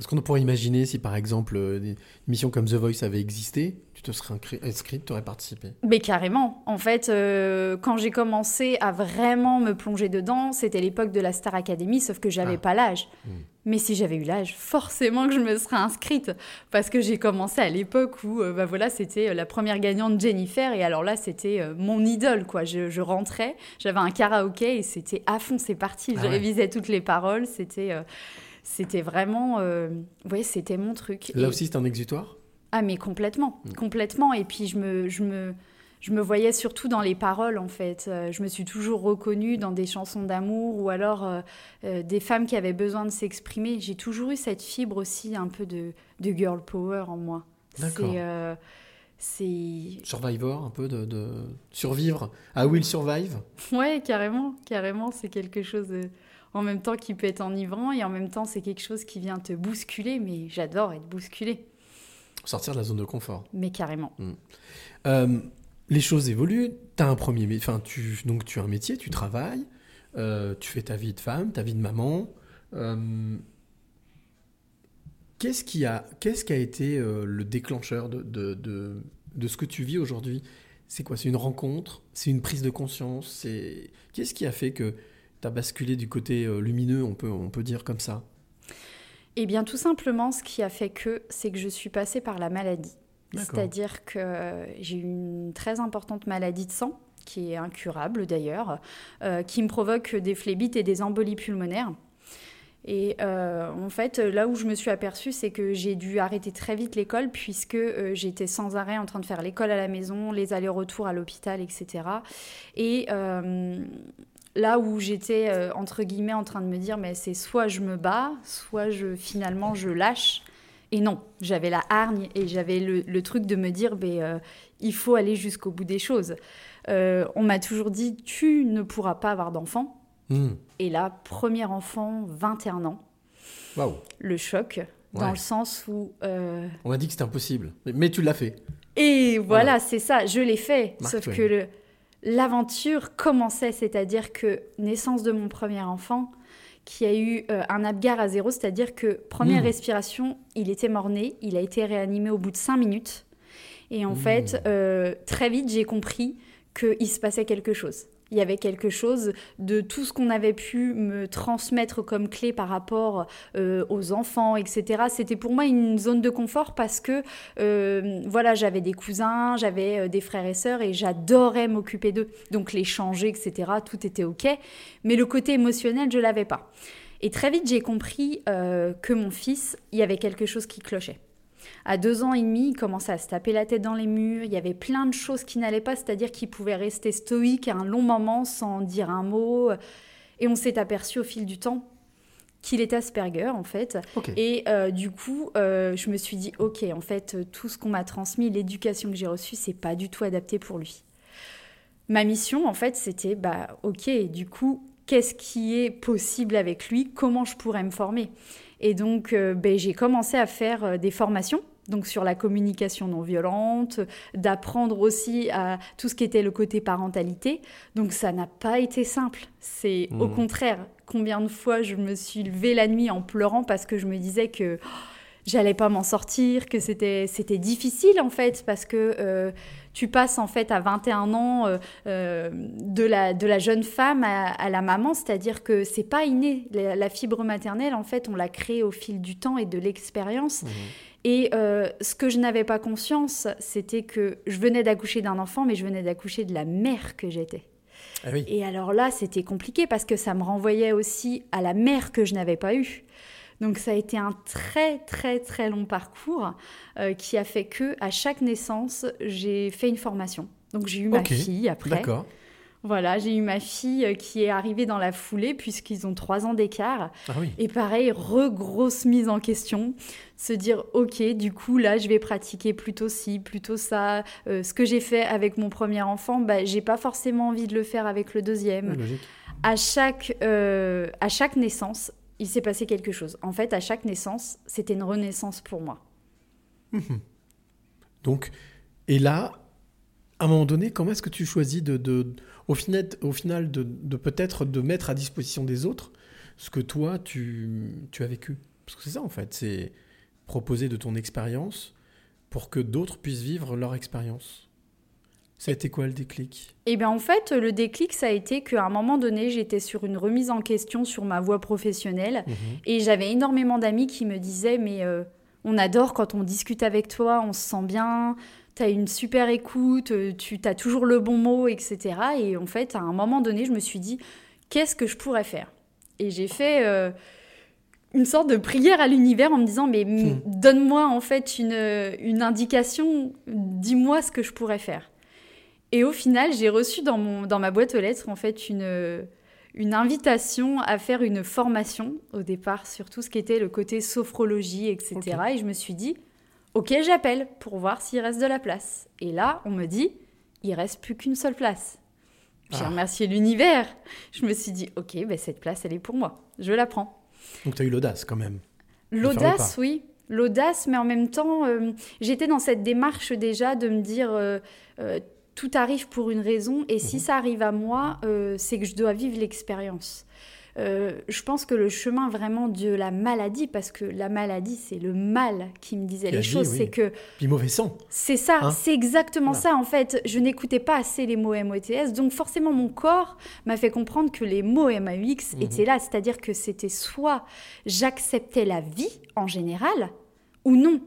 Est-ce qu'on pourrait imaginer si par exemple euh, des émissions comme The Voice avaient existé, tu te serais inscrite, tu aurais participé? Mais carrément. En fait, euh, quand j'ai commencé à vraiment me plonger dedans, c'était l'époque de la Star Academy, sauf que j'avais Ah. pas l'âge. Hmm. Mais si j'avais eu l'âge, forcément que je me serais inscrite. Parce que j'ai commencé à l'époque où euh, bah voilà, c'était euh, la première gagnante Jennifer. Et alors là, c'était euh, mon idole. quoi. Je, je rentrais, j'avais un karaoké et c'était à fond, c'est parti. Ah je ouais. révisais toutes les paroles. C'était c'était vraiment. euh, ouais, c'était mon truc. Là Et- aussi c'est un exutoire? Ah mais complètement, Mm. complètement. Et puis je me, je me, je me voyais surtout dans les paroles en fait. Euh, je me suis toujours reconnue dans des chansons d'amour ou alors euh, euh, des femmes qui avaient besoin de s'exprimer. J'ai toujours eu cette fibre aussi un peu de, de girl power en moi. D'accord. C'est, euh, Survivor, un peu de, de survivre. Ah Will Survive? Ouais, carrément, carrément, c'est quelque chose de- en même temps qui peut être enivrant et en même temps c'est quelque chose qui vient te bousculer. Mais j'adore être bousculée, Sortir de la zone de confort. mais carrément. Euh, les choses évoluent. T'as un premier, enfin tu donc tu as un métier, tu travailles, euh, tu fais ta vie de femme, ta vie de maman. Euh, qu'est-ce qui a, qu'est-ce qui a été le déclencheur de, de, de, de ce que tu vis aujourd'hui? C'est quoi? C'est une rencontre? C'est une prise de conscience? C'est qu'est-ce qui a fait que tu as basculé du côté euh, lumineux, on peut, on peut dire comme ça Eh bien, tout simplement, ce qui a fait que, c'est que je suis passée par la maladie. C'est-à-dire que j'ai eu une très importante maladie de sang, qui est incurable d'ailleurs, euh, qui me provoque des phlébites et des embolies pulmonaires. Et euh, en fait, là où je me suis aperçue, c'est que j'ai dû arrêter très vite l'école, puisque euh, j'étais sans arrêt en train de faire l'école à la maison, les allers-retours à l'hôpital, etc. Et euh, là où j'étais, euh, entre guillemets, en train de me dire, mais c'est soit je me bats, soit je, finalement je lâche. Et non, j'avais la hargne et j'avais le, le truc de me dire, ben, euh, il faut aller jusqu'au bout des choses. Euh, on m'a toujours dit, tu ne pourras pas avoir d'enfant. Hmm. Et là, premier enfant, 21 ans, Waouh le choc, dans Ouais. le sens où... On m'a dit que c'était impossible, mais, mais tu l'as fait. Et voilà, Voilà. c'est ça, je l'ai fait. Mark Sauf Twain. que le- l'aventure commençait, c'est-à-dire que naissance de mon premier enfant, qui a eu euh, un Apgar à zéro, c'est-à-dire que première Mmh. respiration, il était mort-né, il a été réanimé au bout de cinq minutes. Et en Mmh. fait, euh, très vite, j'ai compris qu'il se passait quelque chose. Il y avait quelque chose de tout ce qu'on avait pu me transmettre comme clé par rapport euh, aux enfants, etc. C'était pour moi une zone de confort parce que euh, voilà, j'avais des cousins, j'avais euh, des frères et sœurs et j'adorais m'occuper d'eux. Donc les changer, etc. Tout était ok, mais le côté émotionnel, je l'avais pas. Et très vite, j'ai compris euh, que mon fils, il y avait quelque chose qui clochait. À deux ans et demi, il commençait à se taper la tête dans les murs. Il y avait plein de choses qui n'allaient pas, c'est-à-dire qu'il pouvait rester stoïque un long moment sans dire un mot. Et on s'est aperçu au fil du temps qu'il était Asperger, en fait. Et euh, du coup, euh, je me suis dit, ok, en fait, tout ce qu'on m'a transmis, l'éducation que j'ai reçue, c'est pas du tout adapté pour lui. Ma mission, en fait, c'était, bah, ok, du coup, qu'est-ce qui est possible avec lui? Comment je pourrais me former? Et donc, euh, ben, j'ai commencé à faire euh, des formations. Donc sur la communication non violente, d'apprendre aussi à tout ce qui était le côté parentalité. Donc ça n'a pas été simple. C'est au Mhm. contraire combien de fois je me suis levée la nuit en pleurant parce que je me disais que oh, j'allais pas m'en sortir, que c'était c'était difficile en fait parce que euh, tu passes en fait à 21 ans euh, euh, de, la, de la jeune femme à, à la maman, c'est-à-dire que c'est pas inné. La, la fibre maternelle en fait on l'a créée au fil du temps et de l'expérience. Et euh, ce que je n'avais pas conscience, c'était que je venais d'accoucher d'un enfant, mais je venais d'accoucher de la mère que j'étais. Ah oui. Et alors là, c'était compliqué parce que ça me renvoyait aussi à la mère que je n'avais pas eue. Donc ça a été un très très très long parcours euh, qui a fait que à chaque naissance, j'ai fait une formation. Donc j'ai eu ma fille après. D'accord. Voilà, j'ai eu ma fille euh, qui est arrivée dans la foulée puisqu'ils ont trois ans d'écart. Ah oui. Et pareil, re-grosse mise en question. Se dire, ok, du coup, là, je vais pratiquer plutôt ci, plutôt ça. Euh, ce que j'ai fait avec mon premier enfant, bah, j'ai pas forcément envie de le faire avec le deuxième. Logique. À chaque, euh, à chaque naissance, il s'est passé quelque chose. En fait, à chaque naissance, c'était une renaissance pour moi. Donc, et là, à un moment donné, comment est-ce que tu choisis de, au final, de peut-être de mettre à disposition des autres ce que toi, tu, tu as vécu? Parce que c'est ça, en fait, c'est proposer de ton expérience pour que d'autres puissent vivre leur expérience. Ça a été quoi le déclic? Et bien en fait, le déclic, ça a été qu'à un moment donné, j'étais sur une remise en question sur ma voie professionnelle. Et j'avais énormément d'amis qui me disaient, mais euh, on adore quand on discute avec toi, on se sent bien, tu as une super écoute, euh, tu as toujours le bon mot, etc. Et en fait, à un moment donné, je me suis dit, qu'est-ce que je pourrais faire? Et j'ai fait euh, une sorte de prière à l'univers en me disant, mais Hmm. donne-moi en fait une, une indication, dis-moi ce que je pourrais faire. Et au final, j'ai reçu dans, mon, dans ma boîte aux lettres en fait une, une invitation à faire une formation au départ sur tout ce qui était le côté sophrologie, etc. Et je me suis dit, ok, j'appelle pour voir s'il reste de la place. Et là, on me dit, il reste plus qu'une seule place. J'ai Ah. remercié l'univers. Je me suis dit, ok, ben cette place, elle est pour moi. Je la prends. Donc, tu as eu l'audace quand même. L'audace, oui. L'audace, mais en même temps, euh, j'étais dans cette démarche déjà de me dire euh, euh, tout arrive pour une raison, et si ça arrive à moi, euh, c'est que je dois vivre l'expérience. Euh, je pense que le chemin vraiment de la maladie, parce que la maladie, c'est le mal qui me disait les choses, oui. c'est que Puis mauvais sang. c'est ça, Hein c'est exactement Voilà. ça en fait. Je n'écoutais pas assez les mots MOTS, donc forcément mon corps m'a fait comprendre que les mots MAUX Mhm. étaient là, c'est-à-dire que c'était soit j'acceptais la vie en général ou non.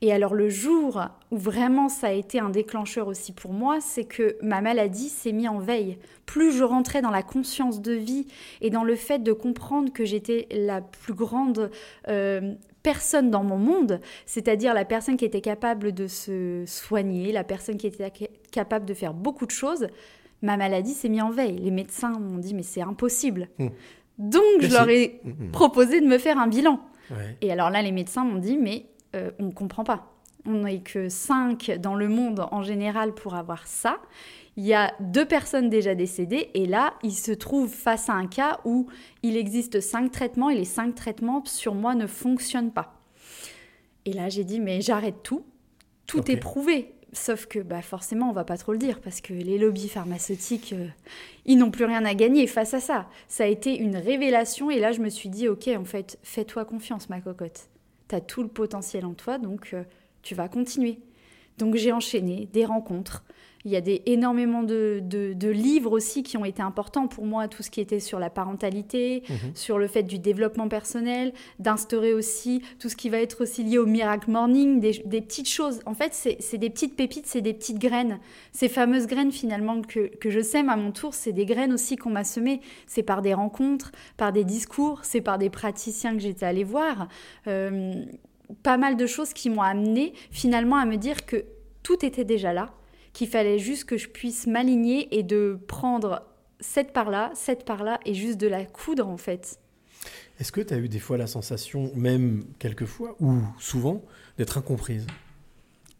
Et alors le jour où vraiment ça a été un déclencheur aussi pour moi, c'est que ma maladie s'est mise en veille. Plus je rentrais dans la conscience de vie et dans le fait de comprendre que j'étais la plus grande euh, personne dans mon monde, c'est-à-dire la personne qui était capable de se soigner, la personne qui était ca- capable de faire beaucoup de choses, ma maladie s'est mise en veille. Les médecins m'ont dit mais c'est impossible. Hmm. Donc je leur ai Mhm. proposé de me faire un bilan. Ouais. Et alors là, les médecins m'ont dit, mais euh, on ne comprend pas. On n'est que 5 dans le monde en général pour avoir ça. Il y a deux personnes déjà décédées et là, il se trouve face à un cas où il existe cinq traitements et les cinq traitements sur moi ne fonctionnent pas. Et là, j'ai dit, mais j'arrête tout. Tout est prouvé. Sauf que bah, forcément, on va pas trop le dire parce que les lobbies pharmaceutiques, euh, ils n'ont plus rien à gagner face à ça. Ça a été une révélation et là, je me suis dit, ok, en fait, fais-toi confiance, ma cocotte. Tu as tout le potentiel en toi, donc euh, tu vas continuer. Donc j'ai enchaîné des rencontres. Il y a des, énormément de, de- de livres aussi qui ont été importants pour moi, tout ce qui était sur la parentalité, Mhm. sur le fait du développement personnel, d'instaurer aussi tout ce qui va être aussi lié au miracle morning, des, des petites choses. En fait, c'est c'est des petites pépites, c'est des petites graines. Ces fameuses graines finalement que, que je sème à mon tour, c'est des graines aussi qu'on m'a semées. C'est par des rencontres, par des discours, c'est par des praticiens que j'étais allée voir. Euh, pas mal de choses qui m'ont amené finalement à me dire que tout était déjà là, qu'il fallait juste que je puisse m'aligner et de prendre cette par là, cette par là et juste de la coudre en fait. Est-ce que tu as eu des fois la sensation, même quelquefois, ou souvent, d'être incomprise?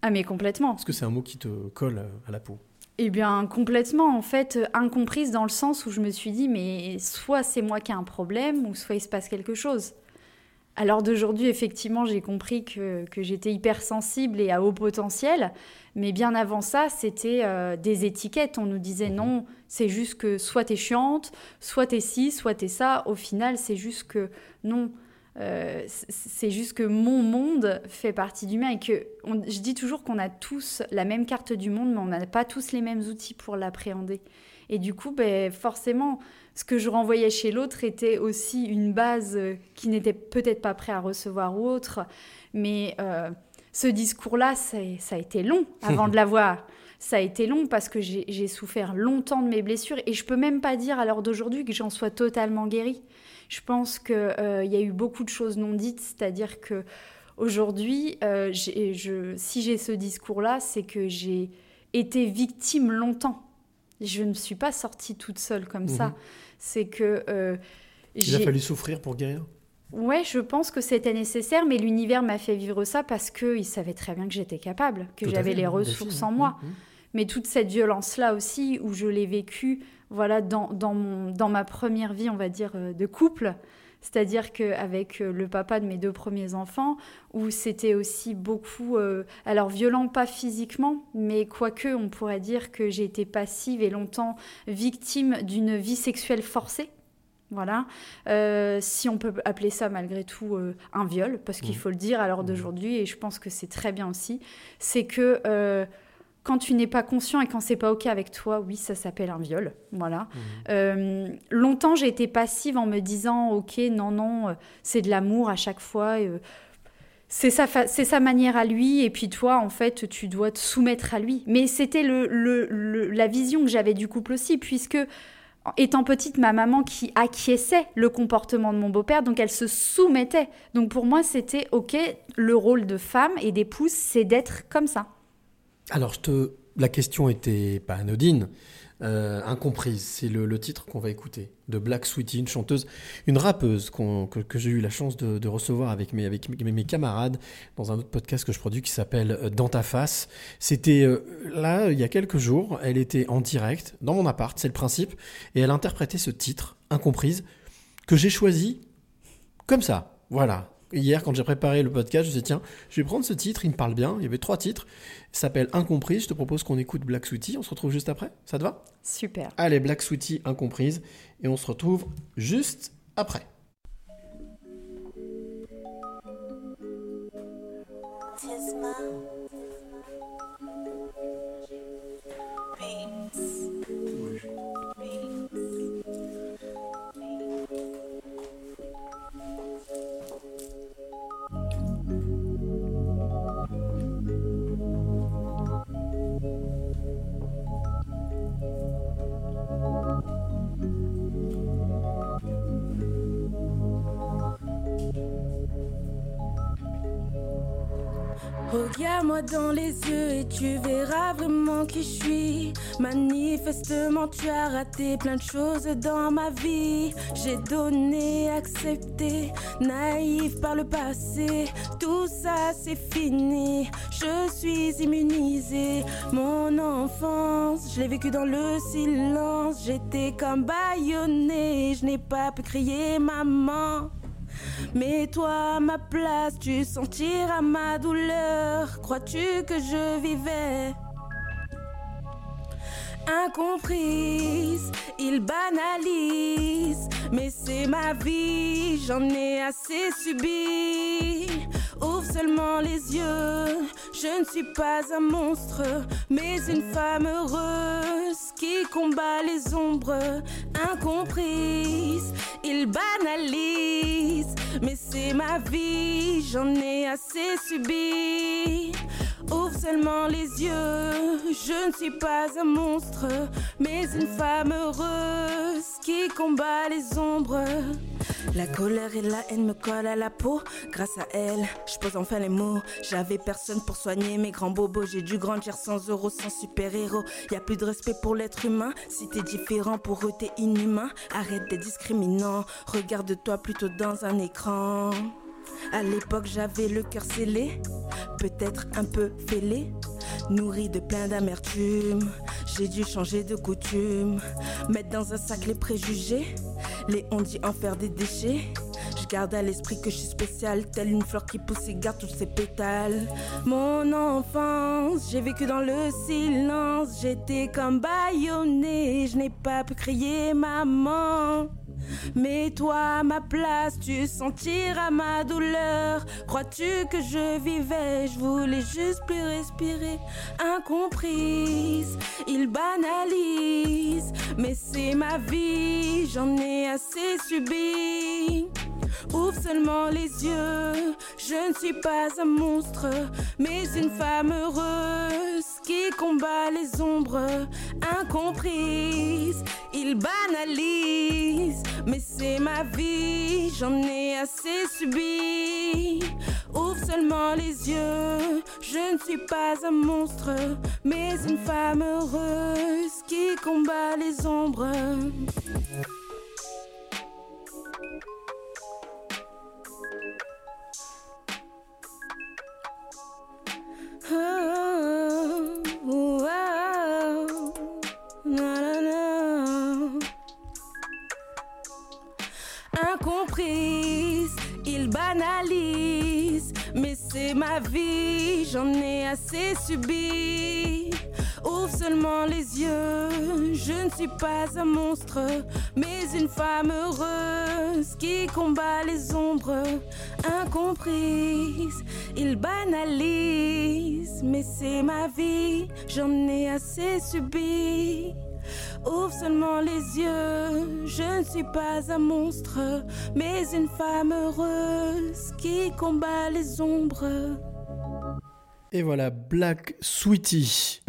Ah mais complètement. Est-ce que c'est un mot qui te colle à la peau? Eh bien, complètement, en fait, euh, incomprise dans le sens où je me suis dit, mais soit c'est moi qui ai un problème, ou soit il se passe quelque chose. Alors d'aujourd'hui, effectivement, j'ai compris que, que j'étais hypersensible et à haut potentiel, mais bien avant ça, c'était euh, des étiquettes. On nous disait non, c'est juste que soit t'es chiante, soit t'es ci, soit t'es ça. Au final, c'est juste que non. euh, c'est juste que mon monde fait partie du mien et que on- je dis toujours qu'on a tous la même carte du monde, mais on n'a pas tous les mêmes outils pour l'appréhender. Et du coup, ben, forcément, ce que je renvoyais chez l'autre était aussi une base euh, qui n'était peut-être pas prêt à recevoir ou autre. Mais euh, ce discours-là, ça, ça a été long avant de l'avoir. Ça a été long parce que j'ai souffert longtemps de mes blessures et je peux même pas dire à l'heure d'aujourd'hui que j'en sois totalement guérie. Je pense qu'il y a eu beaucoup de choses non dites, c'est-à-dire que aujourd'hui, euh, je- si j'ai ce discours-là, c'est que j'ai été victime longtemps Je ne suis pas sortie toute seule comme Mhm. ça. C'est que euh, Il a fallu souffrir pour guérir? Ouais, je pense que c'était nécessaire, mais l'univers m'a fait vivre ça parce qu'il savait très bien que j'étais capable, que j'avais les ressources en moi. Mhm. Mais toute cette violence-là aussi, où je l'ai vécue, voilà, dans, dans, mon, dans ma première vie, on va dire, euh, de couple, c'est-à-dire qu'avec euh, le papa de mes deux premiers enfants, où c'était aussi beaucoup, euh, alors violent, pas physiquement, mais quoique, on pourrait dire que j'ai été passive et longtemps victime d'une vie sexuelle forcée. Voilà, Euh, si on peut appeler ça malgré tout euh, un viol, parce qu'il Mhm. faut le dire à l'heure d'aujourd'hui, et je pense que c'est très bien aussi, c'est que quand tu n'es pas conscient et quand c'est pas ok avec toi, oui, ça s'appelle un viol. Voilà. Euh, longtemps, j'ai été passive en me disant, ok, non, non, euh, c'est de l'amour à chaque fois. euh, c'est sa, fa- c'est sa manière à lui, et puis toi, en fait, tu dois te soumettre à lui. Mais c'était le, le- le- la vision que j'avais du couple aussi, puisque étant petite, ma maman qui acquiesçait le comportement de mon beau-père, donc elle se soumettait. Donc pour moi, c'était ok, le rôle de femme et d'épouse, c'est d'être comme ça. Alors, la question était pas anodine, euh, incomprise. C'est le, titre qu'on va écouter de Black Sweetie, une chanteuse, une rappeuse que, j'ai eu la chance de, recevoir avec, mes camarades dans un autre podcast que je produis qui s'appelle euh, Dans ta face. C'était euh, là, il y a quelques jours, elle était en direct dans mon appart, c'est le principe, et elle interprétait ce titre, incomprise, que j'ai choisi comme ça. Voilà. Hier, quand j'ai préparé le podcast, je me suis dit, tiens, je vais prendre ce titre, il me parle bien. Il y avait trois titres. Il s'appelle Incomprise. Je te propose qu'on écoute Black Sweetie. On se retrouve juste après. Ça te va? Super. Allez, Black Sweetie, Incomprise. Et on se retrouve juste après. Dans les yeux et tu verras vraiment qui je suis. Manifestement, tu as raté plein de choses dans ma vie. J'ai donné, accepté, naïf par le passé. Tout ça, c'est fini. Je suis immunisée. Mon enfance, je l'ai vécu dans le silence. J'étais comme baïonnée. Je n'ai pas pu crier maman. Mets-toi à ma place, tu sentiras ma douleur. Crois-tu que je vivais? Incomprise, il banalise, mais c'est ma vie, j'en ai assez subi. Ouvre seulement les yeux, je ne suis pas un monstre, mais une femme heureuse qui combat les ombres, incomprise, il banalise, mais c'est ma vie, j'en ai assez subi. Ouvre seulement les yeux, je ne suis pas un monstre, mais une femme heureuse qui combat les ombres. La colère et la haine me collent à la peau. Grâce à elle, je pose enfin les mots. J'avais personne pour soigner mes grands bobos. J'ai dû grandir sans euros, sans super-héros. Y a plus de respect pour l'être humain. Si t'es différent, pour eux t'es inhumain. Arrête d'être discriminant. Regarde-toi plutôt dans un écran. À l'époque, j'avais le cœur scellé, peut-être un peu fêlé, nourri de plein d'amertume. J'ai dû changer de coutume, mettre dans un sac les préjugés, les on dit en faire des déchets. Je garde à l'esprit que je suis spéciale, telle une fleur qui pousse et garde tous ses pétales. Mon enfance, j'ai vécu dans le silence, j'étais comme baïonnée, je n'ai pas pu crier maman. Mets-toi à ma place, tu sentiras ma douleur. Crois-tu que je vivais? Je voulais juste plus respirer. Incomprise, il banalise, mais c'est ma vie, j'en ai assez subi. Ouvre seulement les yeux. Je ne suis pas un monstre, mais une femme heureuse qui combat les ombres incomprises. Il banalise, mais c'est ma vie. J'en ai assez subi. Ouvre seulement les yeux. Je ne suis pas un monstre, mais une femme heureuse qui combat les ombres. Incomprise, il banalise, mais c'est ma vie, j'en ai assez subi. Ouvre seulement les yeux, je ne suis pas un monstre, mais une femme heureuse qui combat les ombres incomprises. Il banalise, mais c'est ma vie, j'en ai assez subi. Ouvre seulement les yeux, je ne suis pas un monstre, mais une femme heureuse qui combat les ombres. Et voilà, Black Sweetie.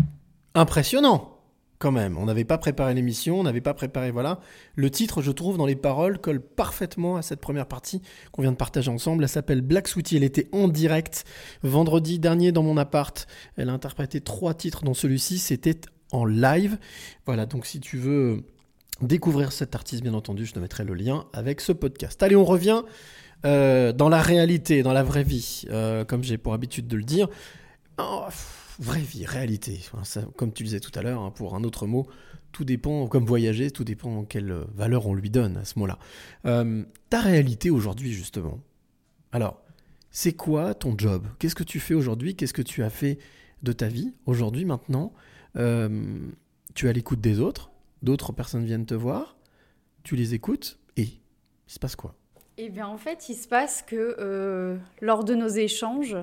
Impressionnant quand même. On n'avait pas préparé l'émission, on n'avait pas préparé, voilà. Le titre, je trouve, dans les paroles, colle parfaitement à cette première partie qu'on vient de partager ensemble. Elle s'appelle Black Sweetie, elle était en direct vendredi dernier dans mon appart. Elle a interprété trois titres dans celui-ci, c'était en live. Voilà, donc si tu veux découvrir cet artiste, bien entendu, je te mettrai le lien avec ce podcast. Allez, on revient euh, dans la réalité, dans la vraie vie, euh, comme j'ai pour habitude de le dire. Oh, vraie vie, réalité. Comme tu disais tout à l'heure, hein, pour un autre mot, tout dépend, comme voyager, tout dépend quelle valeur on lui donne à ce mot-là. Euh, ta réalité aujourd'hui, justement. Alors, c'est quoi ton job? Qu'est-ce que tu fais aujourd'hui? Qu'est-ce que tu as fait de ta vie aujourd'hui, maintenant? Euh, Tu es à l'écoute des autres D'autres personnes viennent te voir Tu les écoutes Et il se passe quoi? Eh bien, en fait, il se passe que euh, lors de nos échanges,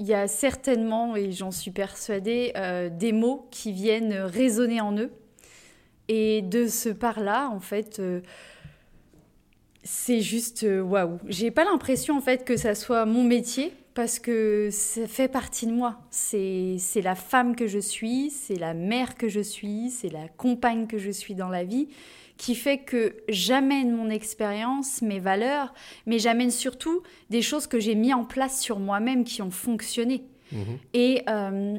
il y a certainement, et j'en suis persuadée, euh, des mots qui viennent résonner en eux. Et de ce par-là, en fait, euh, c'est juste euh, waouh. J'ai pas l'impression, en fait, que ça soit mon métier, parce que ça fait partie de moi. C'est la femme que je suis, c'est la mère que je suis, c'est la compagne que je suis dans la vie qui fait que j'amène mon expérience, mes valeurs, mais j'amène surtout des choses que j'ai mis en place sur moi-même qui ont fonctionné. Et euh,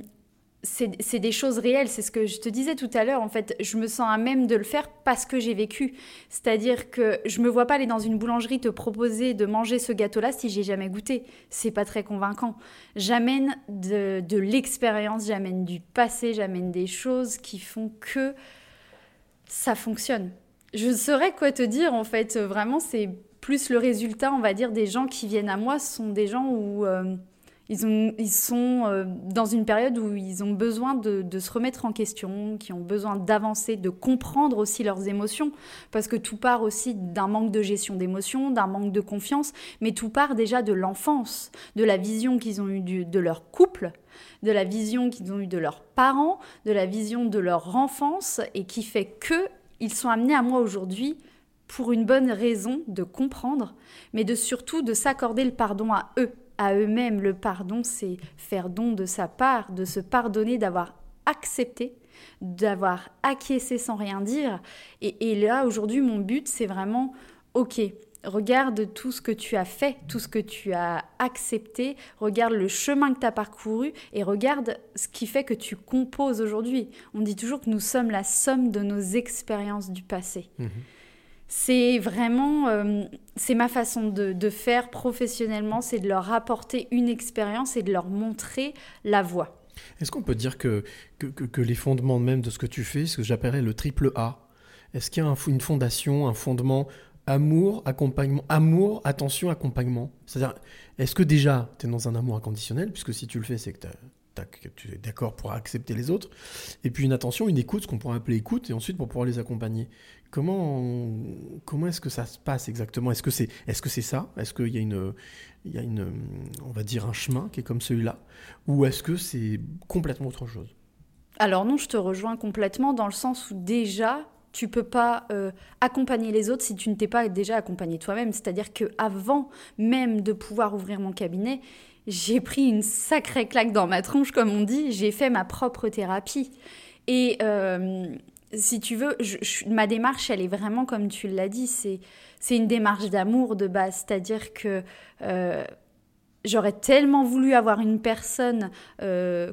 c'est c'est des choses réelles, c'est ce que je te disais tout à l'heure. En fait, je me sens à même de le faire parce que j'ai vécu. C'est-à-dire que je me vois pas aller dans une boulangerie te proposer de manger ce gâteau-là si j'ai jamais goûté. C'est pas très convaincant. J'amène de, de l'expérience, j'amène du passé, j'amène des choses qui font que ça fonctionne. Je saurais quoi te dire en fait. Vraiment, c'est plus le résultat, on va dire, des gens qui viennent à moi. Ce sont des gens où euh, ils, ont, ils sont euh, dans une période où ils ont besoin de, se remettre en question, qui ont besoin d'avancer, de comprendre aussi leurs émotions. Parce que tout part aussi d'un manque de gestion d'émotions, d'un manque de confiance, mais tout part déjà de l'enfance, de la vision qu'ils ont eue de leur couple de la vision qu'ils ont eue de leurs parents, de la vision de leur enfance, et qui fait que ils sont amenés à moi aujourd'hui pour une bonne raison de comprendre, mais de surtout de s'accorder le pardon à eux, à eux-mêmes. Le pardon, c'est faire don de sa part, de se pardonner, d'avoir accepté, d'avoir acquiescé sans rien dire. Et, et là, aujourd'hui, mon but, c'est vraiment, ok, regarde tout ce que tu as fait, tout ce que tu as accepté, regarde le chemin que tu as parcouru et regarde ce qui fait que tu composes aujourd'hui. On dit toujours que nous sommes la somme de nos expériences du passé. C'est vraiment, euh, c'est ma façon de, de faire professionnellement, c'est de leur apporter une expérience et de leur montrer la voie. Est-ce qu'on peut dire que, que, les fondements même de ce que tu fais, ce que j'appellerais le triple A, est-ce qu'il y a un une fondation, un fondement amour, accompagnement, amour, attention, accompagnement. C'est-à-dire, est-ce que déjà tu es dans un amour inconditionnel, puisque si tu le fais, c'est que, que tu es d'accord pour accepter les autres, et puis une attention, une écoute, ce qu'on pourrait appeler écoute, et ensuite pour pouvoir les accompagner. Comment, comment est-ce que ça se passe exactement? Est-ce que c'est est -ce c'est ça? Est-ce qu'il y a une il y a une, on va dire un chemin qui est comme celui-là, ou est-ce que c'est complètement autre chose? Alors non, je te rejoins complètement dans le sens où déjà, tu peux pas euh, accompagner les autres si tu ne t'es pas déjà accompagné toi-même. C'est-à-dire que avant même de pouvoir ouvrir mon cabinet, j'ai pris une sacrée claque dans ma tronche, comme on dit. J'ai fait ma propre thérapie. Et euh, si tu veux, je- je- ma démarche, elle est vraiment comme tu l'as dit, c'est c'est une démarche d'amour de base. C'est-à-dire que euh, j'aurais tellement voulu avoir une personne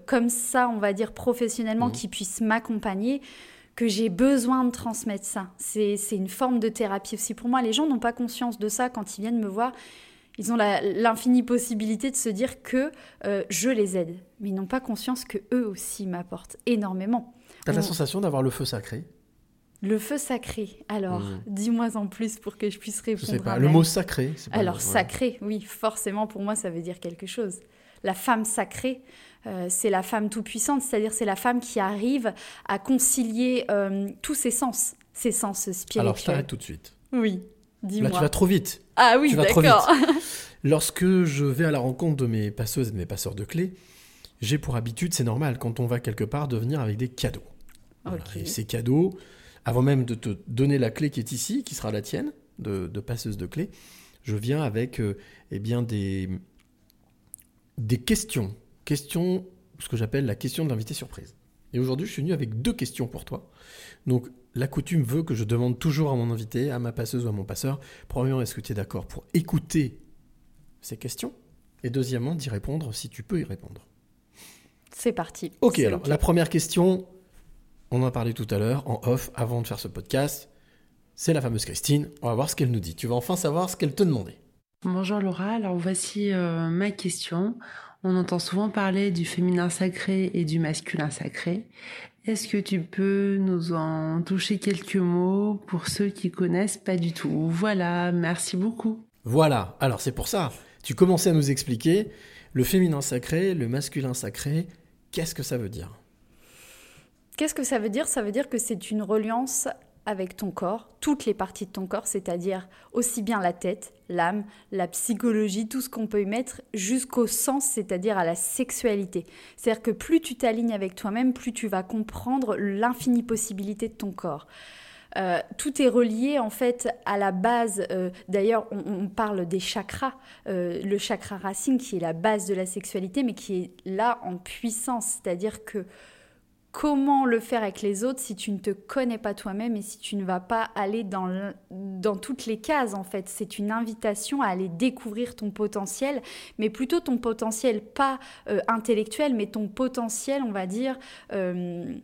comme ça, on va dire professionnellement, Mhm. qui puisse m'accompagner, que j'ai besoin de transmettre ça. C'est une forme de thérapie aussi pour moi. Les gens n'ont pas conscience de ça quand ils viennent me voir. Ils ont l'infinie possibilité de se dire que euh, je les aide, mais ils n'ont pas conscience que eux aussi m'apportent énormément. T'as la On- sensation d'avoir le feu sacré? Le feu sacré. Alors, Mhm. dis-moi en plus pour que je puisse répondre. Je sais pas. à Le mot sacré. pas- Alors, ouais. sacré, oui, forcément, pour moi, ça veut dire quelque chose. La femme sacrée, euh, c'est la femme tout-puissante, c'est-à-dire c'est la femme qui arrive à concilier euh, tous ses sens, ses sens spirituels. Alors, je t'arrête tout de suite. Oui, Là, dis-moi. tu vas trop vite. Ah oui, d'accord. Lorsque je vais à la rencontre de mes passeuses et de mes passeurs de clés, j'ai pour habitude, c'est normal, quand on va quelque part, de venir avec des cadeaux. Voilà. Et ces cadeaux, avant même de te donner la clé qui est ici, qui sera la tienne, de, de passeuse de clés, je viens avec euh, eh bien des, des questions. Questions, ce que j'appelle la question de l'invité surprise. Et aujourd'hui, je suis venu avec deux questions pour toi. Donc, la coutume veut que je demande toujours à mon invité, à ma passeuse ou à mon passeur, premièrement, est-ce que tu es d'accord pour écouter ces questions? Et deuxièmement, d'y répondre si tu peux y répondre. C'est parti. Ok, alors la première question, on en a parlé tout à l'heure en off avant de faire ce podcast. C'est la fameuse Christine. On va voir ce qu'elle nous dit. Tu vas enfin savoir ce qu'elle te demandait. Bonjour Laura, alors voici euh, ma question. On entend souvent parler du féminin sacré et du masculin sacré. Est-ce que tu peux nous en toucher quelques mots pour ceux qui connaissent pas du tout? Voilà, merci beaucoup. Voilà, alors c'est pour ça. Tu commençais à nous expliquer le féminin sacré, le masculin sacré. Qu'est-ce que ça veut dire? Qu'est-ce que ça veut dire? Ça veut dire que c'est une reliance avec ton corps, toutes les parties de ton corps, c'est-à-dire aussi bien la tête, l'âme, la psychologie, tout ce qu'on peut y mettre, jusqu'au sens, c'est-à-dire à la sexualité. C'est-à-dire que plus tu t'alignes avec toi-même, plus tu vas comprendre l'infinie possibilité de ton corps. Euh, tout est relié en fait à la base. euh, D'ailleurs, on, parle des chakras, euh, le chakra racine qui est la base de la sexualité, mais qui est là en puissance. C'est-à-dire que comment le faire avec les autres si tu ne te connais pas toi-même et si tu ne vas pas aller dans, toutes les cases en fait. C'est une invitation à aller découvrir ton potentiel, mais plutôt ton potentiel pas euh, intellectuel, mais ton potentiel, on va dire... euh,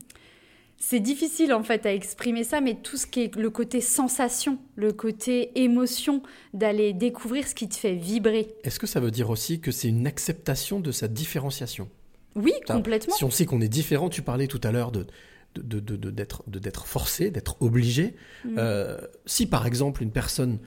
c'est difficile en fait à exprimer ça, mais tout ce qui est le côté sensation, le côté émotion, d'aller découvrir ce qui te fait vibrer. Est-ce que ça veut dire aussi que c'est une acceptation de sa différenciation? Oui, Putain, complètement. Si on sait qu'on est différent, tu parlais tout à l'heure de d'être de, d'être forcé, d'être obligé. Mm. Euh, si par exemple une personne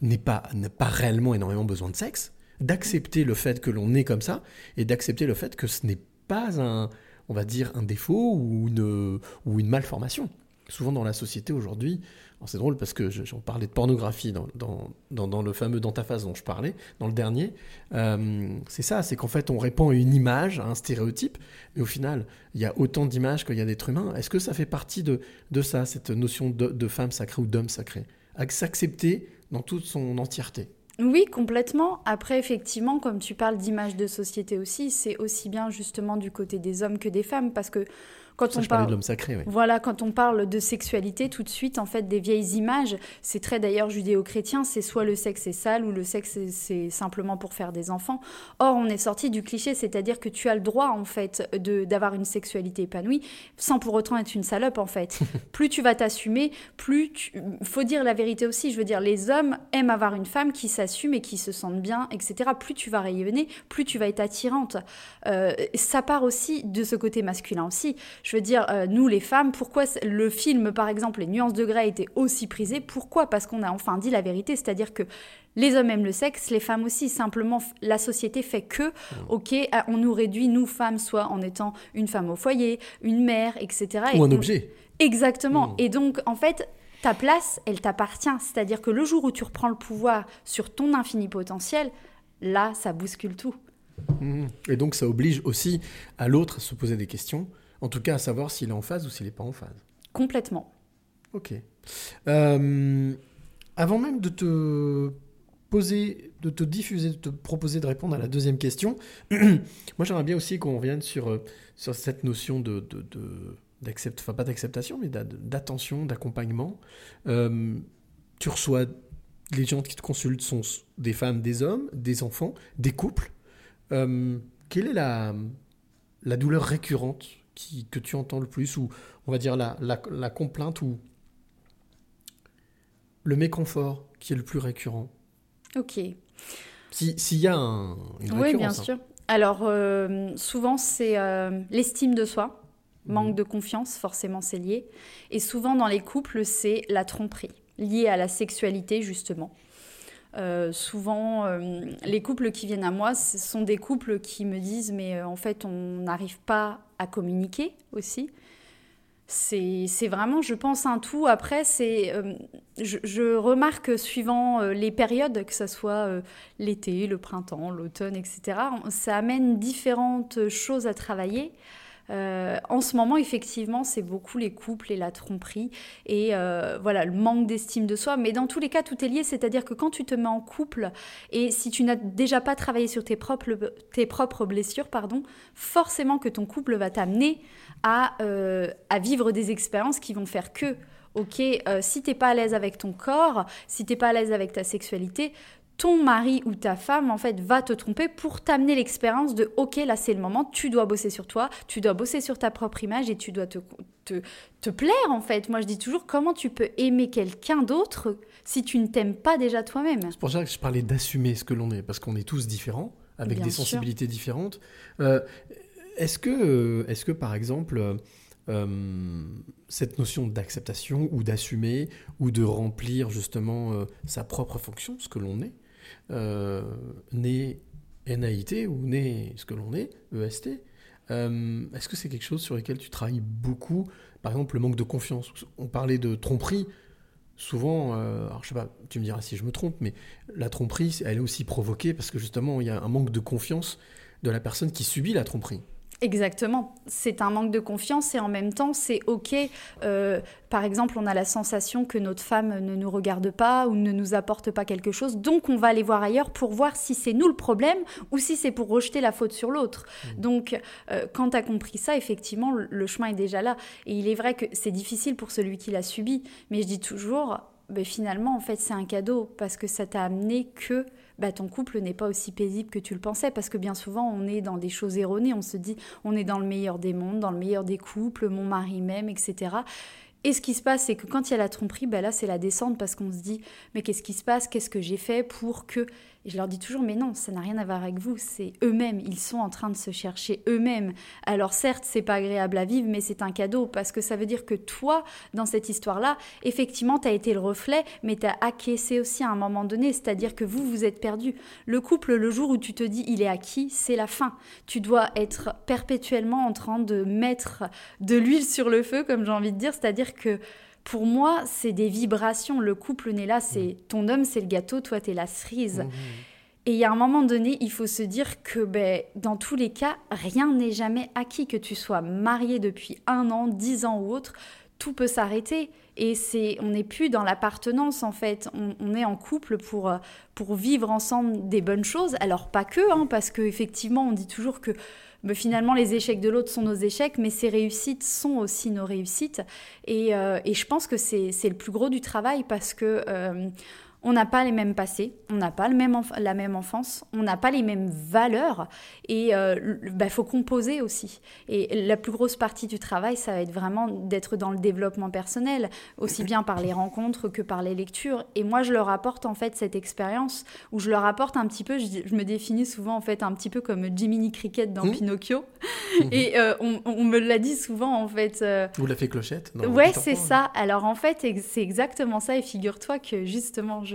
n'est pas n'a pas réellement énormément besoin de sexe, d'accepter le fait que l'on est comme ça et d'accepter le fait que ce n'est pas un on va dire un défaut ou une ou une malformation. Souvent dans la société aujourd'hui, c'est drôle parce que je- j'en parlais de pornographie dans, le fameux dans ta face dont je parlais, dans le dernier. Euh, c'est ça, c'est qu'en fait on répand une image, un stéréotype, mais au final il y a autant d'images qu'il y a d'êtres humains. Est-ce que ça fait partie de, ça, cette notion de, de femme sacrée ou d'homme sacré? S'accepter dans toute son entièreté. Oui, complètement. Après, effectivement, comme tu parles d'image de société aussi, c'est aussi bien justement du côté des hommes que des femmes, parce que quand Ça, on je parle de l'homme sacré, oui. Voilà, quand on parle de sexualité, tout de suite, en fait, des vieilles images, c'est très d'ailleurs judéo-chrétien, c'est soit le sexe est sale ou le sexe est- c'est simplement pour faire des enfants. Or, on est sorti du cliché, c'est-à-dire que tu as le droit, en fait, d'avoir une sexualité épanouie, sans pour autant être une salope, en fait. plus tu vas t'assumer, plus tu... Faut dire la vérité aussi, je veux dire, les hommes aiment avoir une femme qui s'assume et qui se sente bien, etc. Plus tu vas rayonner, plus tu vas être attirante. Euh, ça part aussi de ce côté masculin aussi. Je veux dire, euh, nous les femmes, pourquoi le film, par exemple, Les nuances de Grey était aussi prisé? Pourquoi? Parce qu'on a enfin dit la vérité, c'est-à-dire que les hommes aiment le sexe, les femmes aussi. Simplement, la société fait que, ok, ah, on nous réduit, nous femmes, soit en étant une femme au foyer, une mère, etc. Et Ou un on- objet. Exactement. Et donc, en fait, ta place, elle t'appartient. C'est-à-dire que le jour où tu reprends le pouvoir sur ton infini potentiel, là, ça bouscule tout. Mhm. Et donc ça oblige aussi à l'autre à se poser des questions, en tout cas à savoir s'il est en phase ou s'il n'est pas en phase. Complètement. Ok. Euh, avant même de te poser, de te diffuser, de te proposer de répondre à la deuxième question, moi j'aimerais bien aussi qu'on revienne sur, euh, sur cette notion de, de, de- d'accept- enfin pas d'acceptation, mais d'a- d'attention, d'accompagnement. Euh, tu reçois les gens qui te consultent sont des femmes, des hommes, des enfants, des couples. Euh, quelle est la, la douleur récurrente qui, que tu entends le plus, ou on va dire la, la, la complainte ou le méconfort qui est le plus récurrent Ok. Si- S'il y a un, une Oui, bien hein. sûr. Alors, euh, souvent, c'est euh, l'estime de soi, manque de confiance, forcément, c'est lié. Et souvent, dans les couples, c'est la tromperie, liée à la sexualité, justement. Euh, souvent, les couples qui viennent à moi, ce sont des couples qui me disent, mais en fait, on n'arrive pas à communiquer aussi. C'est vraiment, je pense, un tout. Après, euh, je, remarque suivant euh, les périodes, que ce soit euh, l'été, le printemps, l'automne, etc., ça amène différentes choses à travailler. Euh, en ce moment, effectivement, c'est beaucoup les couples et la tromperie et euh, voilà le manque d'estime de soi. Mais dans tous les cas, tout est lié. C'est-à-dire que quand tu te mets en couple et si tu n'as déjà pas travaillé sur tes propres, tes propres blessures, pardon, forcément que ton couple va t'amener à, euh, à vivre des expériences qui vont faire que, ok, euh, si t'es pas à l'aise avec ton corps, si t'es pas à l'aise avec ta sexualité, ton mari ou ta femme en fait va te tromper pour t'amener l'expérience de ok là c'est le moment tu dois bosser sur toi tu dois bosser sur ta propre image et tu dois te, te, te plaire en fait moi je dis toujours comment tu peux aimer quelqu'un d'autre si tu ne t'aimes pas déjà toi-même? C'est pour ça que je parlais d'assumer ce que l'on est, parce qu'on est tous différents, avec Bien des sûr. sensibilités différentes. Euh, est-ce que, euh, est-ce que, par exemple, euh, cette notion d'acceptation ou d'assumer ou de remplir justement euh, sa propre fonction, ce que l'on est, né NAIT ou né ce que l'on est, EST, euh, est-ce que c'est quelque chose sur lequel tu travailles beaucoup? Par exemple, le manque de confiance. On parlait de tromperie. Souvent, euh, alors je sais pas, tu me diras si je me trompe, mais la tromperie, elle est aussi provoquée parce que justement, il y a un manque de confiance de la personne qui subit la tromperie. Exactement. C'est un manque de confiance et en même temps, c'est OK. euh, par exemple, on a la sensation que notre femme ne nous regarde pas ou ne nous apporte pas quelque chose. Donc, on va aller voir ailleurs pour voir si c'est nous le problème ou si c'est pour rejeter la faute sur l'autre. Donc, euh, quand tu as compris ça, effectivement, le- le chemin est déjà là. Et il est vrai que c'est difficile pour celui qui l'a subi. Mais je dis toujours, ben, finalement, en fait, c'est un cadeau parce que ça t'a amené que bah, ton couple n'est pas aussi paisible que tu le pensais. Parce que bien souvent on est dans des choses erronées, on se dit on est dans le meilleur des mondes, dans le meilleur des couples, mon mari m'aime, etc. Et ce qui se passe, c'est que quand il y a la tromperie, bah là c'est la descente. Parce qu'on se dit mais qu'est-ce qui se passe, qu'est-ce que j'ai fait pour que... Et je leur dis toujours mais non, ça n'a rien à voir avec vous, c'est eux-mêmes, ils sont en train de se chercher eux-mêmes. Alors certes, c'est pas agréable à vivre, mais c'est un cadeau parce que ça veut dire que toi, dans cette histoire-là, effectivement, tu as été le reflet, mais tu as acquiescé aussi à un moment donné, c'est-à-dire que vous, vous êtes perdu. Le couple, le jour où tu te dis il est acquis, c'est la fin. Tu dois être perpétuellement en train de mettre de l'huile sur le feu, comme j'ai envie de dire, c'est-à-dire que pour moi, c'est des vibrations. Le couple n'est là, c'est ton homme, c'est le gâteau, toi, t'es la cerise. Et il y a un moment donné, il faut se dire que ben, dans tous les cas, rien n'est jamais acquis. Que tu sois marié depuis un an, dix ans ou autre, tout peut s'arrêter. Et c'est, on n'est plus dans l'appartenance en fait. On, est en couple pour, pour vivre ensemble des bonnes choses. Alors pas que, hein, parce qu'effectivement, on dit toujours que ben, finalement les échecs de l'autre sont nos échecs, mais ses réussites sont aussi nos réussites. Et, euh, et je pense que c'est le plus gros du travail parce que euh, on n'a pas les mêmes passés, on n'a pas le même enf- la même enfance, on n'a pas les mêmes valeurs et il bah, faut composer aussi. Et la plus grosse partie du travail, ça va être vraiment d'être dans le développement personnel, aussi bien par les rencontres que par les lectures. Et moi, je leur apporte en fait cette expérience où je leur apporte un petit peu, je, je me définis souvent en fait un petit peu comme Jiminy Cricket dans Mmh. Pinocchio. Et euh, on, on me l'a dit souvent en fait. euh, Ou la fée clochette Ouais, c'est ça. Alors en fait, c'est exactement ça. Et figure-toi que justement, je...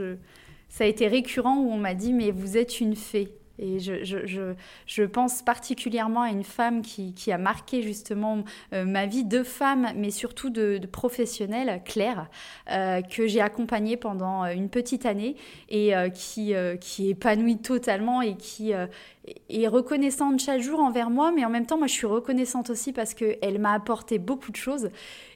ça a été récurrent où on m'a dit, mais vous êtes une fée. Et je, je, je, je pense particulièrement à une femme qui, qui a marqué justement euh, ma vie de femme, mais surtout de, professionnelle, Claire, euh, que j'ai accompagnée pendant euh, une petite année et qui, qui épanouit totalement et qui, est reconnaissante chaque jour envers moi, mais en même temps, moi, je suis reconnaissante aussi parce qu'elle m'a apporté beaucoup de choses.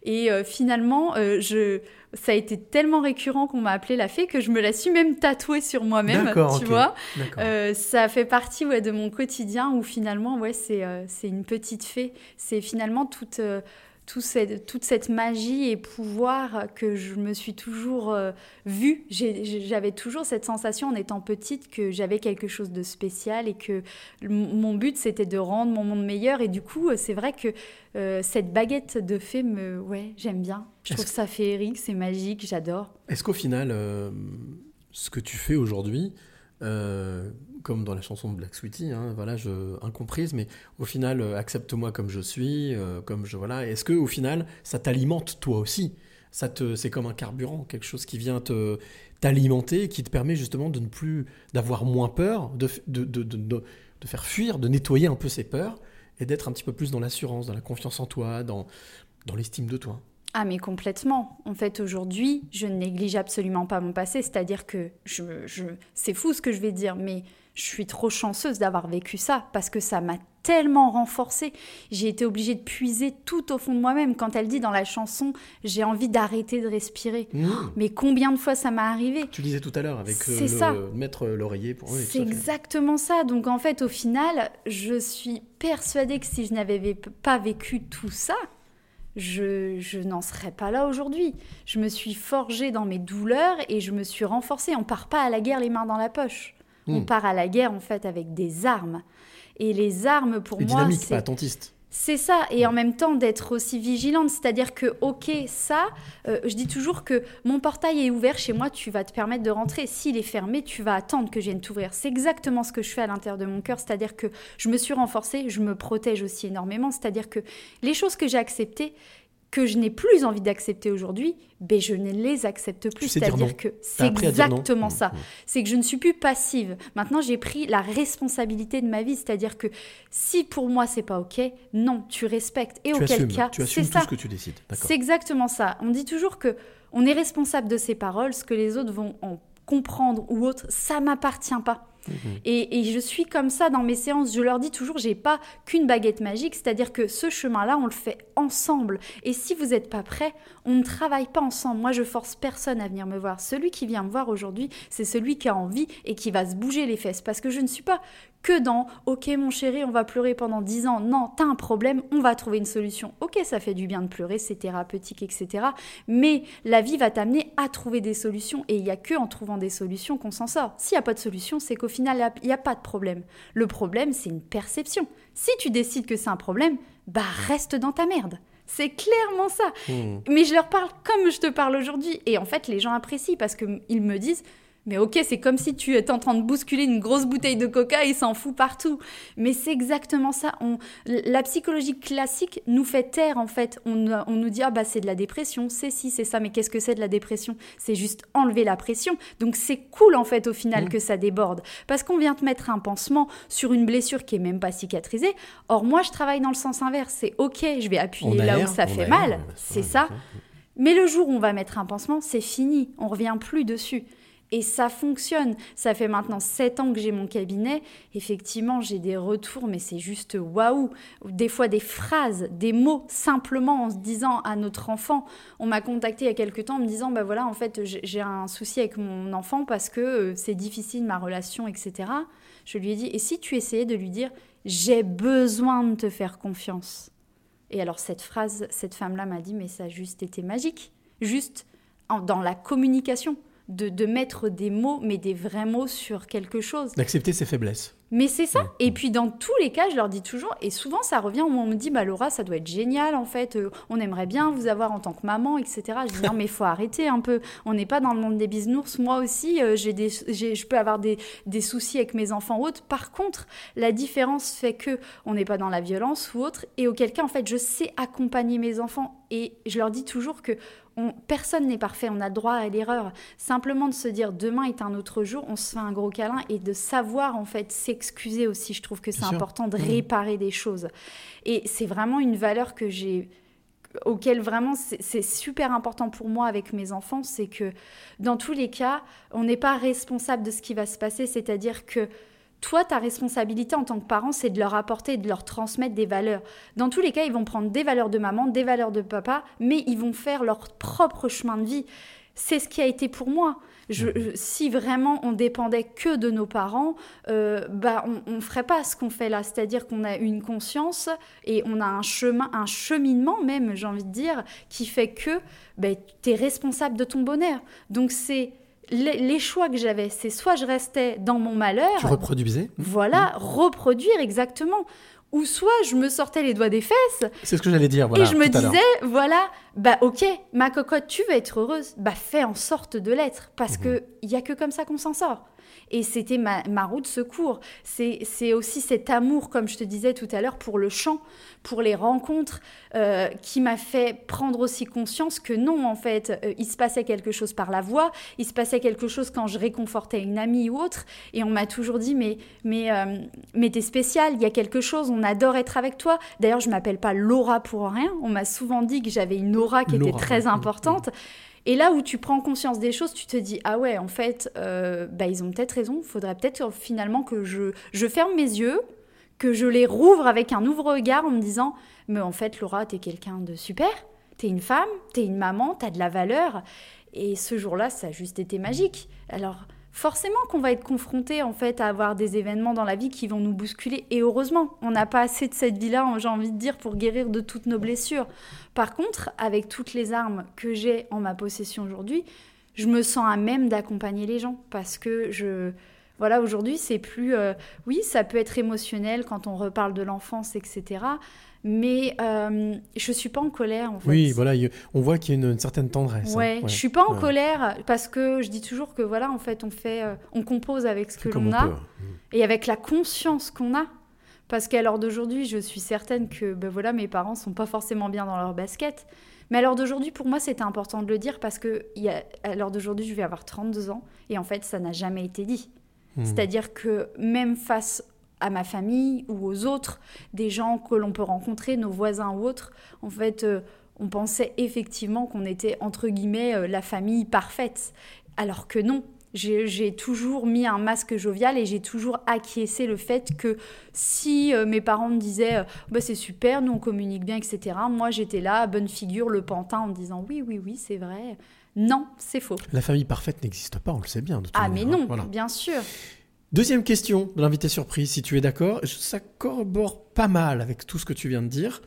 Et finalement, je, ça a été tellement récurrent qu'on m'a appelé la fée que je me la suis même tatouée sur moi-même, D'accord, tu ok. vois. Euh, ça fait partie ouais, de mon quotidien où finalement, ouais, c'est euh, c'est une petite fée. C'est finalement toute, euh, tout cette, toute cette magie et pouvoir que je me suis toujours euh, vue. J'avais toujours cette sensation en étant petite que j'avais quelque chose de spécial et que mon but c'était de rendre mon monde meilleur. Et du coup, euh, c'est vrai que euh, cette baguette de fée, me, ouais, j'aime bien. Je trouve ça féerique, c'est magique, j'adore. Est-ce qu'au final, euh, ce que tu fais aujourd'hui, comme dans la chanson de Black Sweetie, hein, voilà, incomprise, mais au final, euh, accepte-moi comme je suis, euh, comme je voilà. Est-ce que au final, ça t'alimente toi aussi? Ça te, c'est comme un carburant, quelque chose qui vient te t'alimenter, qui te permet justement de ne plus, d'avoir moins peur, de, de, de, de, de- faire fuir, de nettoyer un peu ces peurs et d'être un petit peu plus dans l'assurance, dans la confiance en toi, dans, dans l'estime de toi. Ah mais complètement. En fait, aujourd'hui, je ne néglige absolument pas mon passé. C'est-à-dire que je, je, c'est fou ce que je vais dire, mais je suis trop chanceuse d'avoir vécu ça parce que ça m'a tellement renforcée. J'ai été obligée de puiser tout au fond de moi-même. Quand elle dit dans la chanson, j'ai envie d'arrêter de respirer. Mmh. Mais combien de fois ça m'est arrivé? Tu disais tout à l'heure avec euh, C'est le, ça. mettre l'oreiller pour. oui, c'est exactement ça. Donc en fait, au final, je suis persuadée que si je n'avais pas vécu tout ça, je, je n'en serais pas là aujourd'hui. Je me suis forgée dans mes douleurs et je me suis renforcée. On part pas à la guerre les mains dans la poche. On Hmm. part à la guerre en fait avec des armes. Et les armes pour Et moi, dynamique, c'est pas attentiste. C'est ça, et en même temps d'être aussi vigilante, c'est-à-dire que, ok, ça, euh, je dis toujours que mon portail est ouvert chez moi, tu vas te permettre de rentrer. S'il est fermé, tu vas attendre que je vienne t'ouvrir. C'est exactement ce que je fais à l'intérieur de mon cœur, c'est-à-dire que je me suis renforcée, je me protège aussi énormément, c'est-à-dire que les choses que j'ai acceptées, que je n'ai plus envie d'accepter aujourd'hui, ben je ne les accepte plus. C'est-à-dire que c'est exactement Mmh, ça. mmh. C'est que je ne suis plus passive. Maintenant, j'ai pris la responsabilité de ma vie, c'est-à-dire que si pour moi c'est pas ok, non, tu respectes. Et tu auquel assumes, cas, tu c'est assumes tout ça. ce que tu décides. C'est exactement ça. On dit toujours que on est responsable de ses paroles, ce que les autres vont en comprendre ou autre, ça m'appartient pas. Mhm. Et, je suis comme ça dans mes séances. Je leur dis toujours, j'ai pas qu'une baguette magique, c'est-à-dire que ce chemin-là, on le fait ensemble. Et si vous n'êtes pas prêt, on ne travaille pas ensemble. Moi, je force personne à venir me voir. Celui qui vient me voir aujourd'hui, c'est celui qui a envie et qui va se bouger les fesses. Parce que je ne suis pas que dans OK, mon chéri, on va pleurer pendant 10 ans. Non, t'as un problème, on va trouver une solution. OK, ça fait du bien de pleurer, c'est thérapeutique, etc. Mais la vie va t'amener à trouver des solutions. Et il n'y a que en trouvant des solutions qu'on s'en sort. S'il n'y a pas de solution, c'est qu'au final, il n'y a pas de problème. Le problème, c'est une perception. Si tu décides que c'est un problème, bah reste dans ta merde. C'est clairement ça. Mmh. Mais je leur parle comme je te parle aujourd'hui. Et en fait, les gens apprécient parce qu'ils me disent Mais ok, c'est comme si tu étais en train de bousculer une grosse bouteille de coca et s'en fout partout. Mais c'est exactement ça. On, la psychologie classique nous fait taire en fait. On, on nous dit Ah bah c'est de la dépression, c'est si, c'est ça. Mais qu'est-ce que c'est de la dépression? C'est juste enlever la pression. Donc c'est cool en fait au final Mmh. que ça déborde. Parce qu'on vient te mettre un pansement sur une blessure qui est même pas cicatrisée. Or, moi je travaille dans le sens inverse. C'est ok, je vais appuyer là où ça fait mal. C'est ça. Mais le jour où on va mettre un pansement, c'est fini. On revient plus dessus. Et ça fonctionne. Ça fait maintenant sept ans que j'ai mon cabinet. Effectivement, j'ai des retours, mais c'est juste waouh. Des fois, des phrases, des mots, simplement en se disant à notre enfant. On m'a contacté il y a quelques temps en me disant Bah voilà, en fait, j'ai un souci avec mon enfant parce que euh, c'est difficile ma relation, etc. Je lui ai dit Et si tu essayais de lui dire J'ai besoin de te faire confiance et alors cette phrase, cette femme-là m'a dit, mais ça a juste été magique, juste dans la communication, de, de mettre des mots, mais des vrais mots sur quelque chose. D'accepter ses faiblesses. Mais c'est ça. Et puis dans tous les cas, je leur dis toujours, et souvent ça revient où on me dit, bah Laura, ça doit être génial en fait, euh, on aimerait bien vous avoir en tant que maman, etc. Je dis non, mais il faut arrêter un peu. On n'est pas dans le monde des bisounours. Moi aussi, euh, j'ai des, j'ai- je peux avoir des, des soucis avec mes enfants ou autres. Par contre, la différence fait que on n'est pas dans la violence ou autre, et auquel cas, en fait, je sais accompagner mes enfants. Et je leur dis toujours que on- personne n'est parfait, on a droit à l'erreur. Simplement de se dire demain est un autre jour, on se fait un gros câlin et de savoir en fait s'excuser aussi. Je trouve que c'est important de Mhm. réparer des choses. Et c'est vraiment une valeur que j'ai auquel vraiment c'est super important pour moi avec mes enfants, c'est que dans tous les cas, on n'est pas responsable de ce qui va se passer, c'est-à-dire que toi, ta responsabilité en tant que parent, c'est de leur apporter et de leur transmettre des valeurs. Dans tous les cas, ils vont prendre des valeurs de maman, des valeurs de papa, mais ils vont faire leur propre chemin de vie. C'est ce qui a été pour moi. Je, Mhm. si vraiment on dépendait que de nos parents, euh, bah on ne ferait pas ce qu'on fait là. C'est-à-dire qu'on a une conscience et on a un chemin, un cheminement même, j'ai envie de dire, qui fait que ben, tu es responsable de ton bonheur. Donc c'est les, les choix que j'avais, c'est soit je restais dans mon malheur, Tu reproduisais? voilà, reproduire exactement. Ou soit je me sortais les doigts des fesses C'est ce que j'allais dire. Voilà, et je me disais, voilà, bah ok, ma cocotte, tu veux être heureuse, bah fais en sorte de l'être, parce Mhm. que il y a que comme ça qu'on s'en sort. Et c'était ma, ma roue de secours. C'est aussi cet amour, comme je te disais tout à l'heure, pour le chant, pour les rencontres, euh, qui m'a fait prendre aussi conscience que non, en fait, euh, il se passait quelque chose par la voix, il se passait quelque chose quand je réconfortais une amie ou autre, et on m'a toujours dit, mais, mais, euh, mais t'es spécial, il y a quelque chose, on adore être avec toi. D'ailleurs, je m'appelle pas Laura pour rien, on m'a souvent dit que j'avais une aura qui était très importante. Et là où tu prends conscience des choses, tu te dis ah ouais en fait euh, bah, ils ont peut-être raison. Faudrait peut-être euh, finalement que je je ferme mes yeux, que je les rouvre avec un ouvre-regard en me disant mais en fait Laura t'es quelqu'un de super, t'es une femme, t'es une maman, t'as de la valeur. Et ce jour-là ça a juste été magique. Alors forcément qu'on va être confronté en fait à avoir des événements dans la vie qui vont nous bousculer. Et heureusement on n'a pas assez de cette vie-là j'ai envie de dire pour guérir de toutes nos blessures. Par contre avec toutes les armes que j'ai en ma possession aujourd'hui je me sens à même d'accompagner les gens. Parce que je voilà aujourd'hui c'est plus euh, oui ça peut être émotionnel quand on reparle de l'enfance etc mais euh, je suis pas en colère en fait Oui, voilà, il- on voit qu'il y a une, une certaine tendresse. hein. Ouais, je suis pas en Ouais. colère parce que je dis toujours que voilà, en fait, on fait, euh, on compose avec ce que l'on on a peut. et avec la conscience qu'on a. Parce qu'à l'heure d'aujourd'hui, je suis certaine que ben voilà, mes parents sont pas forcément bien dans leur basket. Mais à l'heure d'aujourd'hui, pour moi, c'était important de le dire parce que y a, à l'heure d'aujourd'hui, je vais avoir 32 ans et en fait, ça n'a jamais été dit. Hmm. C'est-à-dire que même face à ma famille ou aux autres, des gens que l'on peut rencontrer, nos voisins ou autres, en fait, euh, on pensait effectivement qu'on était, entre guillemets, euh, la famille parfaite. Alors que non. J'ai toujours mis un masque jovial et j'ai toujours acquiescé le fait que si euh, mes parents me disaient bah, c'est super, nous on communique bien, etc., moi j'étais là, bonne figure, le pantin, en me disant oui, oui, oui, c'est vrai. Non, c'est faux. La famille parfaite n'existe pas, on le sait bien. de Ah, mais non, hein. Voilà. bien sûr. Deuxième question de l'invité surprise, si tu es d'accord. Ça corrobore pas mal avec tout ce que tu viens de dire.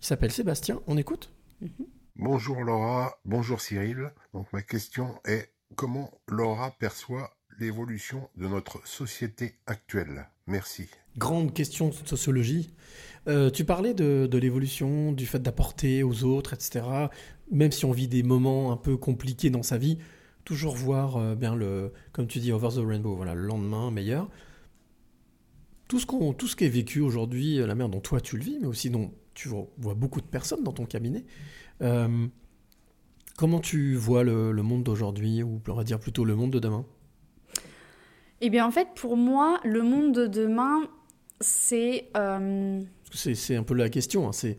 Il s'appelle Sébastien, on écoute Bonjour Laura, bonjour Cyril. Donc ma question est comment Laura perçoit l'évolution de notre société actuelle? Merci. Grande question de sociologie. Euh, tu parlais de, de l'évolution, du fait d'apporter aux autres, etc. Même si on vit des moments un peu compliqués dans sa vie, toujours voir euh, bien le, comme tu dis, over the rainbow, voilà, le lendemain meilleur. Tout ce, qu'on, tout ce qui est vécu aujourd'hui, euh, la manière dont toi tu le vis, mais aussi dont tu vois, beaucoup de personnes dans ton cabinet. euh, comment tu vois le, le monde d'aujourd'hui, ou on va dire plutôt le monde de demain? Eh bien, en fait, pour moi, le monde de demain, c'est. euh, c'est, c'est un peu la question, hein, c'est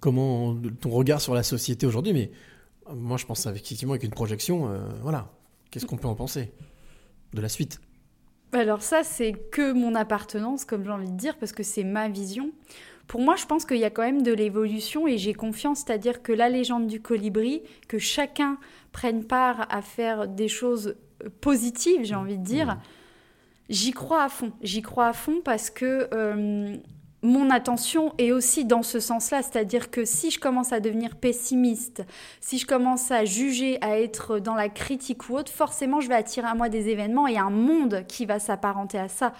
comment ton regard sur la société aujourd'hui, mais moi je pense effectivement avec une projection, euh, voilà, qu'est-ce qu'on peut en penser de la suite? Alors, ça, c'est que mon appartenance, comme j'ai envie de dire, parce que c'est ma vision. Pour moi, je pense qu'il y a quand même de l'évolution et j'ai confiance, c'est-à-dire que la légende du colibri, que chacun prenne part à faire des choses euh, positives, j'ai envie de dire, j'y crois à fond. J'y crois à fond parce que euh, mon attention est aussi dans ce sens-là, c'est-à-dire que si je commence à devenir pessimiste, si je commence à juger, à être dans la critique ou autre, forcément je vais attirer à moi des événements et un monde qui va s'apparenter à ça.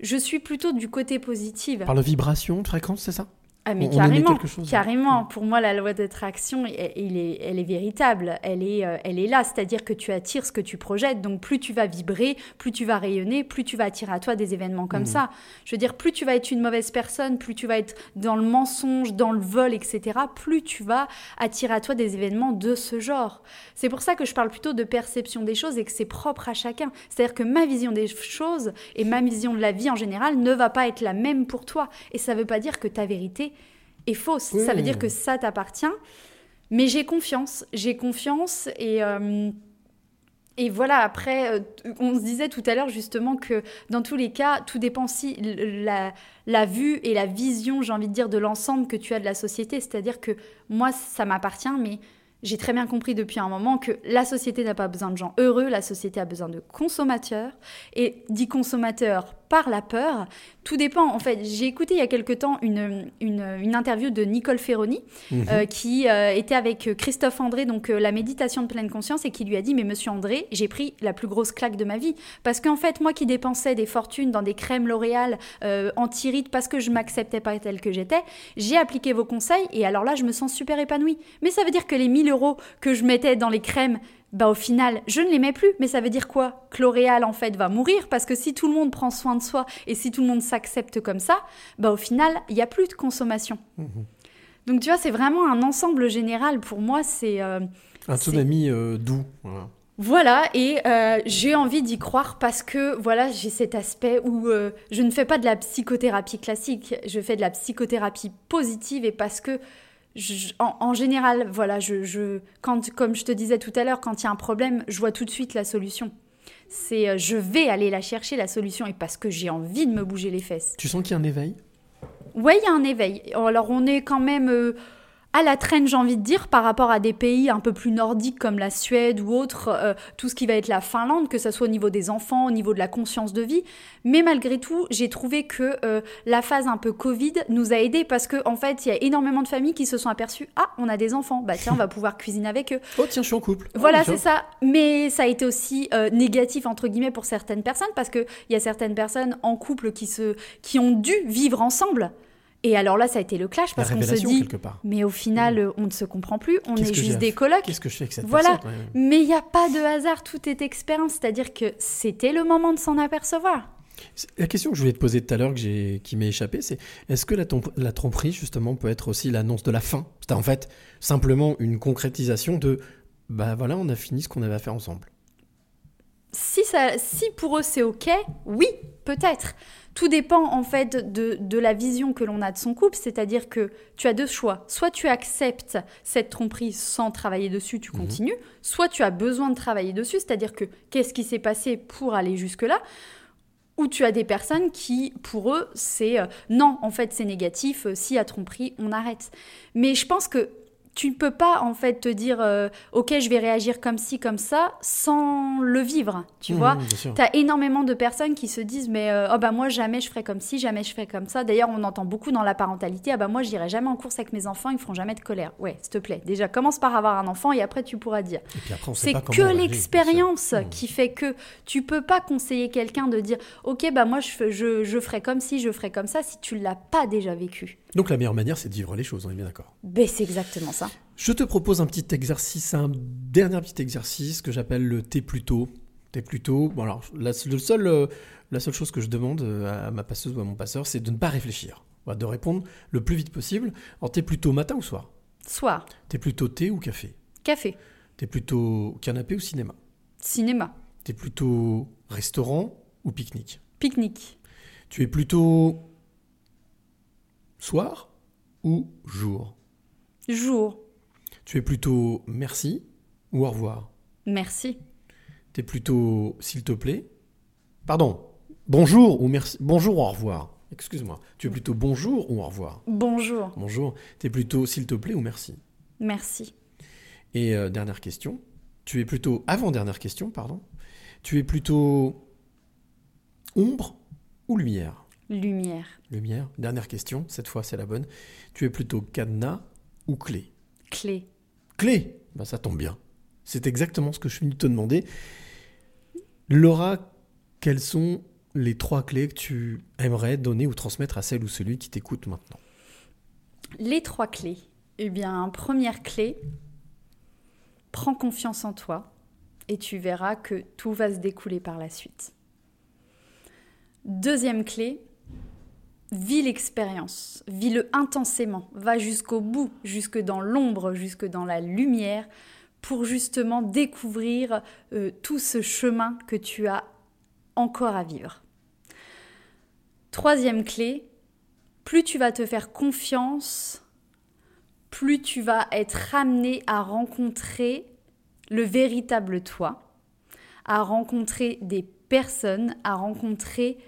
Je suis plutôt du côté positif. Par la vibration de fréquence, c'est ça? Ah mais On- carrément, chose. carrément. Pour moi, la loi d'attraction, elle, elle est, elle est véritable. Elle est, euh, elle est là. C'est-à-dire que tu attires ce que tu projettes. Donc plus tu vas vibrer, plus tu vas rayonner, plus tu vas attirer à toi des événements comme Mhm. ça. Je veux dire, plus tu vas être une mauvaise personne, plus tu vas être dans le mensonge, dans le vol, etc. Plus tu vas attirer à toi des événements de ce genre. C'est pour ça que je parle plutôt de perception des choses et que c'est propre à chacun. C'est-à-dire que ma vision des choses et ma vision de la vie en général ne va pas être la même pour toi. Et ça ne veut pas dire que ta vérité est fausse. Ça veut dire que ça t'appartient. Mais j'ai confiance. J'ai confiance et, euh, Et voilà, après, euh, on se disait tout à l'heure justement que dans tous les cas, tout dépend si la, la vue et la vision, j'ai envie de dire, de l'ensemble que tu as de la société. C'est-à-dire que moi, ça m'appartient, mais j'ai très bien compris depuis un moment que la société n'a pas besoin de gens heureux, la société a besoin de consommateurs. Et dit consommateurs par la peur, tout dépend. En fait, j'ai écouté il y a quelque temps une, une, une interview de Nicole Ferroni Mhm. euh, qui euh, était avec Christophe André, donc euh, la méditation de pleine conscience, et qui lui a dit Mais monsieur André, j'ai pris la plus grosse claque de ma vie. Parce qu'en fait, moi qui dépensais des fortunes dans des crèmes L'Oréal anti-rides parce que je m'acceptais pas telle que j'étais, j'ai appliqué vos conseils et alors là, je me sens super épanouie. Mais ça veut dire que les 1000 euros que je mettais dans les crèmes, bah au final, je ne les mets plus. Mais ça veut dire quoi? L'Oréal, en fait, va mourir parce que si tout le monde prend soin de soi et si tout le monde s'accepte comme ça, bah au final, il n'y a plus de consommation. Donc tu vois, c'est vraiment un ensemble général. Pour moi, c'est... euh, Un tsunami euh, doux. Voilà. voilà, et euh, j'ai envie d'y croire parce que voilà, j'ai cet aspect où euh, je ne fais pas de la psychothérapie classique, je fais de la psychothérapie positive et parce que je- en, en général, voilà, je, je- quand, comme je te disais tout à l'heure, quand il y a un problème, je vois tout de suite la solution. C'est euh, je vais aller la chercher la solution et parce que j'ai envie de me bouger les fesses. Tu sens qu'il y a un éveil? Ouais, il y a un éveil. Alors on est quand même euh, à la traîne, j'ai envie de dire, par rapport à des pays un peu plus nordiques comme la Suède ou autres, euh, tout ce qui va être la Finlande, que ce soit au niveau des enfants, au niveau de la conscience de vie. Mais malgré tout, j'ai trouvé que euh, la phase un peu Covid nous a aidés parce que en fait, il y a énormément de familles qui se sont aperçues ah, on a des enfants, bah tiens, on va pouvoir cuisiner avec eux. Oh tiens, je suis en couple. Voilà, Oh, c'est ça. Mais ça a été aussi euh, négatif entre guillemets pour certaines personnes parce que il y a certaines personnes en couple qui se qui ont dû vivre ensemble. Et alors là, ça a été le clash parce qu'on se dit, mais au final, euh, on ne se comprend plus, on est juste des colocs. Qu'est-ce que je fais avec cette Voilà. personne, ouais. Mais il n'y a pas de hasard, tout est expérience, c'est-à-dire que c'était le moment de s'en apercevoir. La question que je voulais te poser tout à l'heure, qui m'est échappée, c'est est-ce que la tromperie, justement, peut être aussi l'annonce de la fin? C'est en fait simplement une concrétisation de bah voilà, on a fini ce qu'on avait à faire ensemble. Si, ça, si pour eux c'est ok, oui, peut-être. Tout dépend en fait de, de la vision que l'on a de son couple, c'est-à-dire que tu as deux choix. Soit tu acceptes cette tromperie sans travailler dessus, tu continues, soit tu as besoin de travailler dessus, c'est-à-dire que qu'est-ce qui s'est passé pour aller jusque-là? Ou tu as des personnes qui, pour eux, c'est euh, non, en fait, c'est négatif, euh, s'il y a tromperie, on arrête. Mais je pense que tu ne peux pas, en fait, te dire, euh, ok, je vais réagir comme ci, comme ça, sans le vivre, tu Mhm, vois. Tu as énormément de personnes qui se disent, mais euh, oh bah moi, jamais je ferai comme ci, jamais je ferai comme ça. D'ailleurs, on entend beaucoup dans la parentalité, ah bah moi, j'irai jamais en course avec mes enfants, ils feront jamais de colère. Ouais, s'il te plaît, déjà, commence par avoir un enfant et après, tu pourras dire. C'est que l'expérience qui fait que tu peux pas conseiller quelqu'un de dire ok bah moi je, je, je ferai comme si je ferai comme ça si tu l'as pas déjà vécu. Donc la meilleure manière, c'est de vivre les choses, on est bien d'accord. Ben c'est exactement ça. Je te propose un petit exercice, un dernier petit exercice que j'appelle le thé plutôt. Thé plutôt. Bon alors, la, le seul, euh, la seule chose que je demande euh, à ma passeuse ou à mon passeur, c'est de ne pas réfléchir. De répondre le plus vite possible. Alors, t'es plutôt matin ou soir? Soir, T'es plutôt thé ou café? Café, T'es plutôt canapé ou cinéma? Cinéma, T'es plutôt restaurant ou pique-nique? Pique-nique, Tu es plutôt soir ou jour? Jour, Tu es plutôt merci ou au revoir? Merci, T'es plutôt s'il te plaît Pardon, bonjour ou merci Bonjour ou au revoir? Excuse-moi. Tu es plutôt bonjour ou au revoir? Bonjour, Bonjour. T'es plutôt s'il te plaît ou merci? Merci, Et euh, dernière question. Tu es plutôt avant-dernière question, pardon. Tu es plutôt ombre ou lumière? Lumière, Lumière. Dernière question, cette fois c'est la bonne. Tu es plutôt cadenas ou clé? Clé. Clé Bah ça tombe bien. C'est exactement ce que je suis venu te demander. Laura, quelles sont les trois clés que tu aimerais donner ou transmettre à celle ou celui qui t'écoute maintenant? Les trois clés. Eh bien, première clé, prends confiance en toi et tu verras que tout va se découler par la suite. Deuxième clé, vis l'expérience, vis-le intensément, va jusqu'au bout, jusque dans l'ombre, jusque dans la lumière, pour justement découvrir euh, tout ce chemin que tu as encore à vivre. Troisième clé, plus tu vas te faire confiance, plus tu vas être amené à rencontrer le véritable toi. à rencontrer des personnes, à rencontrer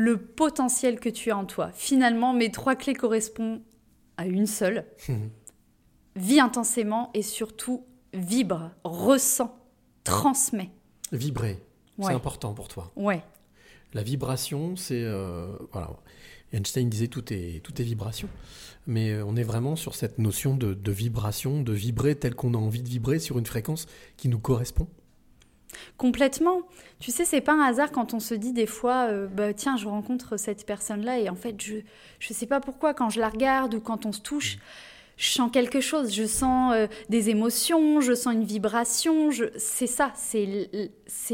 le potentiel que tu as en toi. Finalement, mes trois clés correspondent à une seule. Vis intensément et surtout vibre, ressens, transmets. Vibrer, c'est important pour toi. Ouais. La vibration, c'est. euh, voilà. Einstein disait tout est, tout est vibration. Mais euh, on est vraiment sur cette notion de, de vibration, de vibrer tel qu'on a envie de vibrer sur une fréquence qui nous correspond. Complètement. Tu sais, c'est pas un hasard quand on se dit des fois, euh, bah, tiens, je rencontre cette personne-là et en fait, je je sais pas pourquoi, quand je la regarde ou quand on se touche, je sens quelque chose, je sens euh, des émotions, je sens une vibration. Je... C'est ça, c'est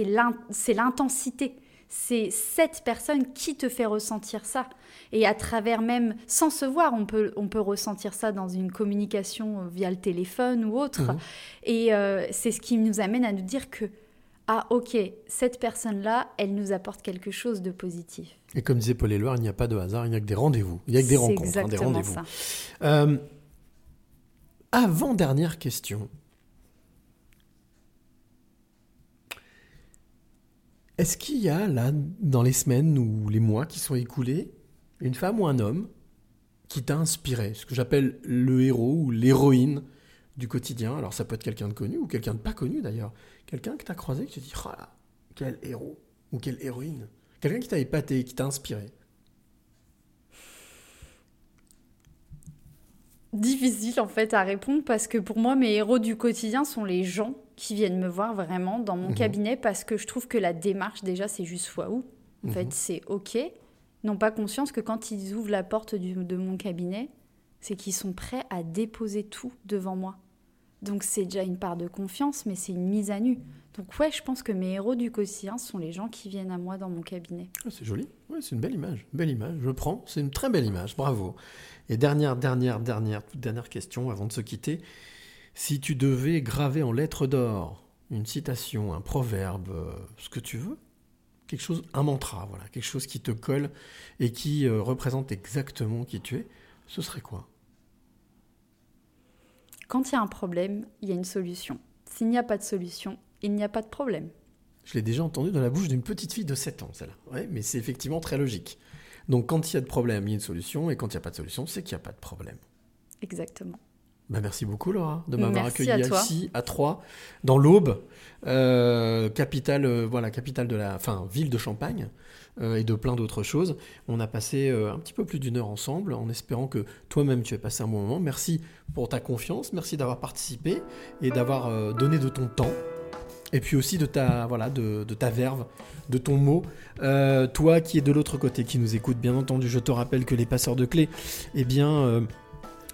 l'intensité. C'est cette personne qui te fait ressentir ça. Et à travers même, sans se voir, on peut, on peut ressentir ça dans une communication euh, via le téléphone ou autre. Mhm. Et euh, c'est ce qui nous amène à nous dire que, ah ok, cette personne-là, elle nous apporte quelque chose de positif. Et comme disait Paul Éluard, il n'y a pas de hasard, il n'y a que des rendez-vous. Il n'y a que des rencontres, hein, des exactement rendez-vous. ça. Euh, Avant-dernière question. Est-ce qu'il y a là, dans les semaines ou les mois qui sont écoulés, une femme ou un homme qui t'a inspiré, ce que j'appelle le héros ou l'héroïne du quotidien? Alors ça peut être quelqu'un de connu ou quelqu'un de pas connu d'ailleurs. Quelqu'un que tu as croisé qui te dit Ah là, quel héros ou quelle héroïne Quelqu'un qui t'a épaté, qui t'a inspiré. Difficile en fait à répondre parce que pour moi, mes héros du quotidien sont les gens qui viennent me voir vraiment dans mon Mhm. cabinet parce que je trouve que la démarche, déjà, c'est juste waouh. En Mhm. fait, c'est OK. Ils n'ont pas conscience que quand ils ouvrent la porte du- de mon cabinet, c'est qu'ils sont prêts à déposer tout devant moi. Donc c'est déjà une part de confiance, mais c'est une mise à nu. Donc ouais, je pense que mes héros du quotidien sont les gens qui viennent à moi dans mon cabinet. Ah, c'est joli. C'est une belle image. Belle image. Je prends. C'est une très belle image. Bravo. Et dernière, dernière, dernière, toute dernière question avant de se quitter. Si tu devais graver en lettres d'or une citation, un proverbe, euh, ce que tu veux, quelque chose, un mantra, voilà, quelque chose qui te colle et qui euh, représente exactement qui tu es, ce serait quoi? Quand il y a un problème, il y a une solution. S'il n'y a pas de solution, il n'y a pas de problème. Je l'ai déjà entendu dans la bouche d'une petite fille de 7 ans, celle-là. Ouais, mais c'est effectivement très logique. Donc quand il y a de problème, il y a une solution, et quand il n'y a pas de solution, c'est qu'il n'y a pas de problème. Exactement. Bah, merci beaucoup Laura de m'avoir accueilli à ici à Troyes, dans l'Aube, euh, capitale, euh, voilà, capitale de la, enfin ville de Champagne euh, et de plein d'autres choses. On a passé un petit peu plus d'une heure ensemble, en espérant que toi-même tu aies passé un bon moment. Merci pour ta confiance, merci d'avoir participé et d'avoir donné de ton temps. Et puis aussi de ta, voilà, de, de ta verve, de ton mot. Toi qui es de l'autre côté, qui nous écoute, bien entendu, je te rappelle que les passeurs de clés, eh bien,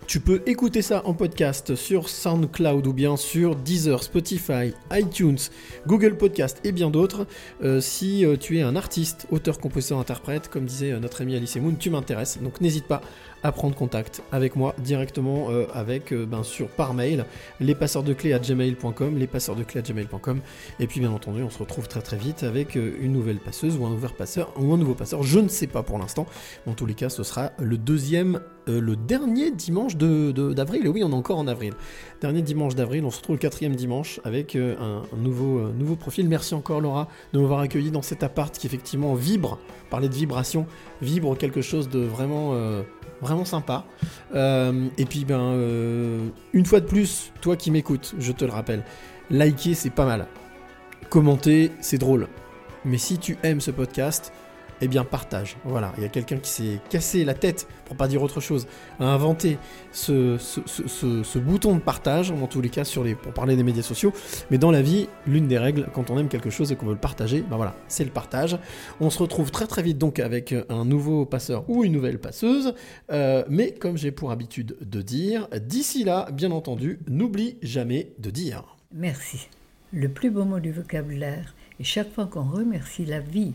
tu peux écouter ça en podcast sur SoundCloud ou bien sur Deezer, Spotify, iTunes, Google Podcast et bien d'autres. Euh, si euh, tu es un artiste, auteur, compositeur, interprète, comme disait euh, notre ami Alice Moon, tu m'intéresses. Donc n'hésite pas à prendre contact avec moi directement euh, avec euh, ben, sur par mail les passeurs de clés à gmail.com les passeurs de clés à gmail.com et puis bien entendu on se retrouve très très vite avec euh, une nouvelle passeuse ou un nouveau passeur ou un nouveau passeur. Je ne sais pas pour l'instant. En tous les cas ce sera le deuxième le dernier dimanche de- de- d'avril. Et oui on est encore en avril. Dernier dimanche d'avril on se retrouve le quatrième dimanche avec un, nouveau, nouveau profil. Merci encore Laura de m'avoir accueilli dans cet appart qui effectivement vibre parler de vibration vibre quelque chose de vraiment vraiment sympa. Euh, et puis, ben, euh, une fois de plus, toi qui m'écoutes, je te le rappelle, liker c'est pas mal. Commenter c'est drôle. Mais si tu aimes ce podcast, eh bien partage. Voilà, il y a quelqu'un qui s'est cassé la tête, pour pas dire autre chose, à inventer ce, bouton de partage, en tous les cas pour parler des médias sociaux. Mais dans la vie, l'une des règles, quand on aime quelque chose et qu'on veut le partager, ben voilà, c'est le partage. On se retrouve très très vite donc avec un nouveau passeur ou une nouvelle passeuse. Euh, mais comme j'ai pour habitude de dire, d'ici là, bien entendu, n'oublie jamais de dire. Merci. Le plus beau mot du vocabulaire. Et chaque fois qu'on remercie la vie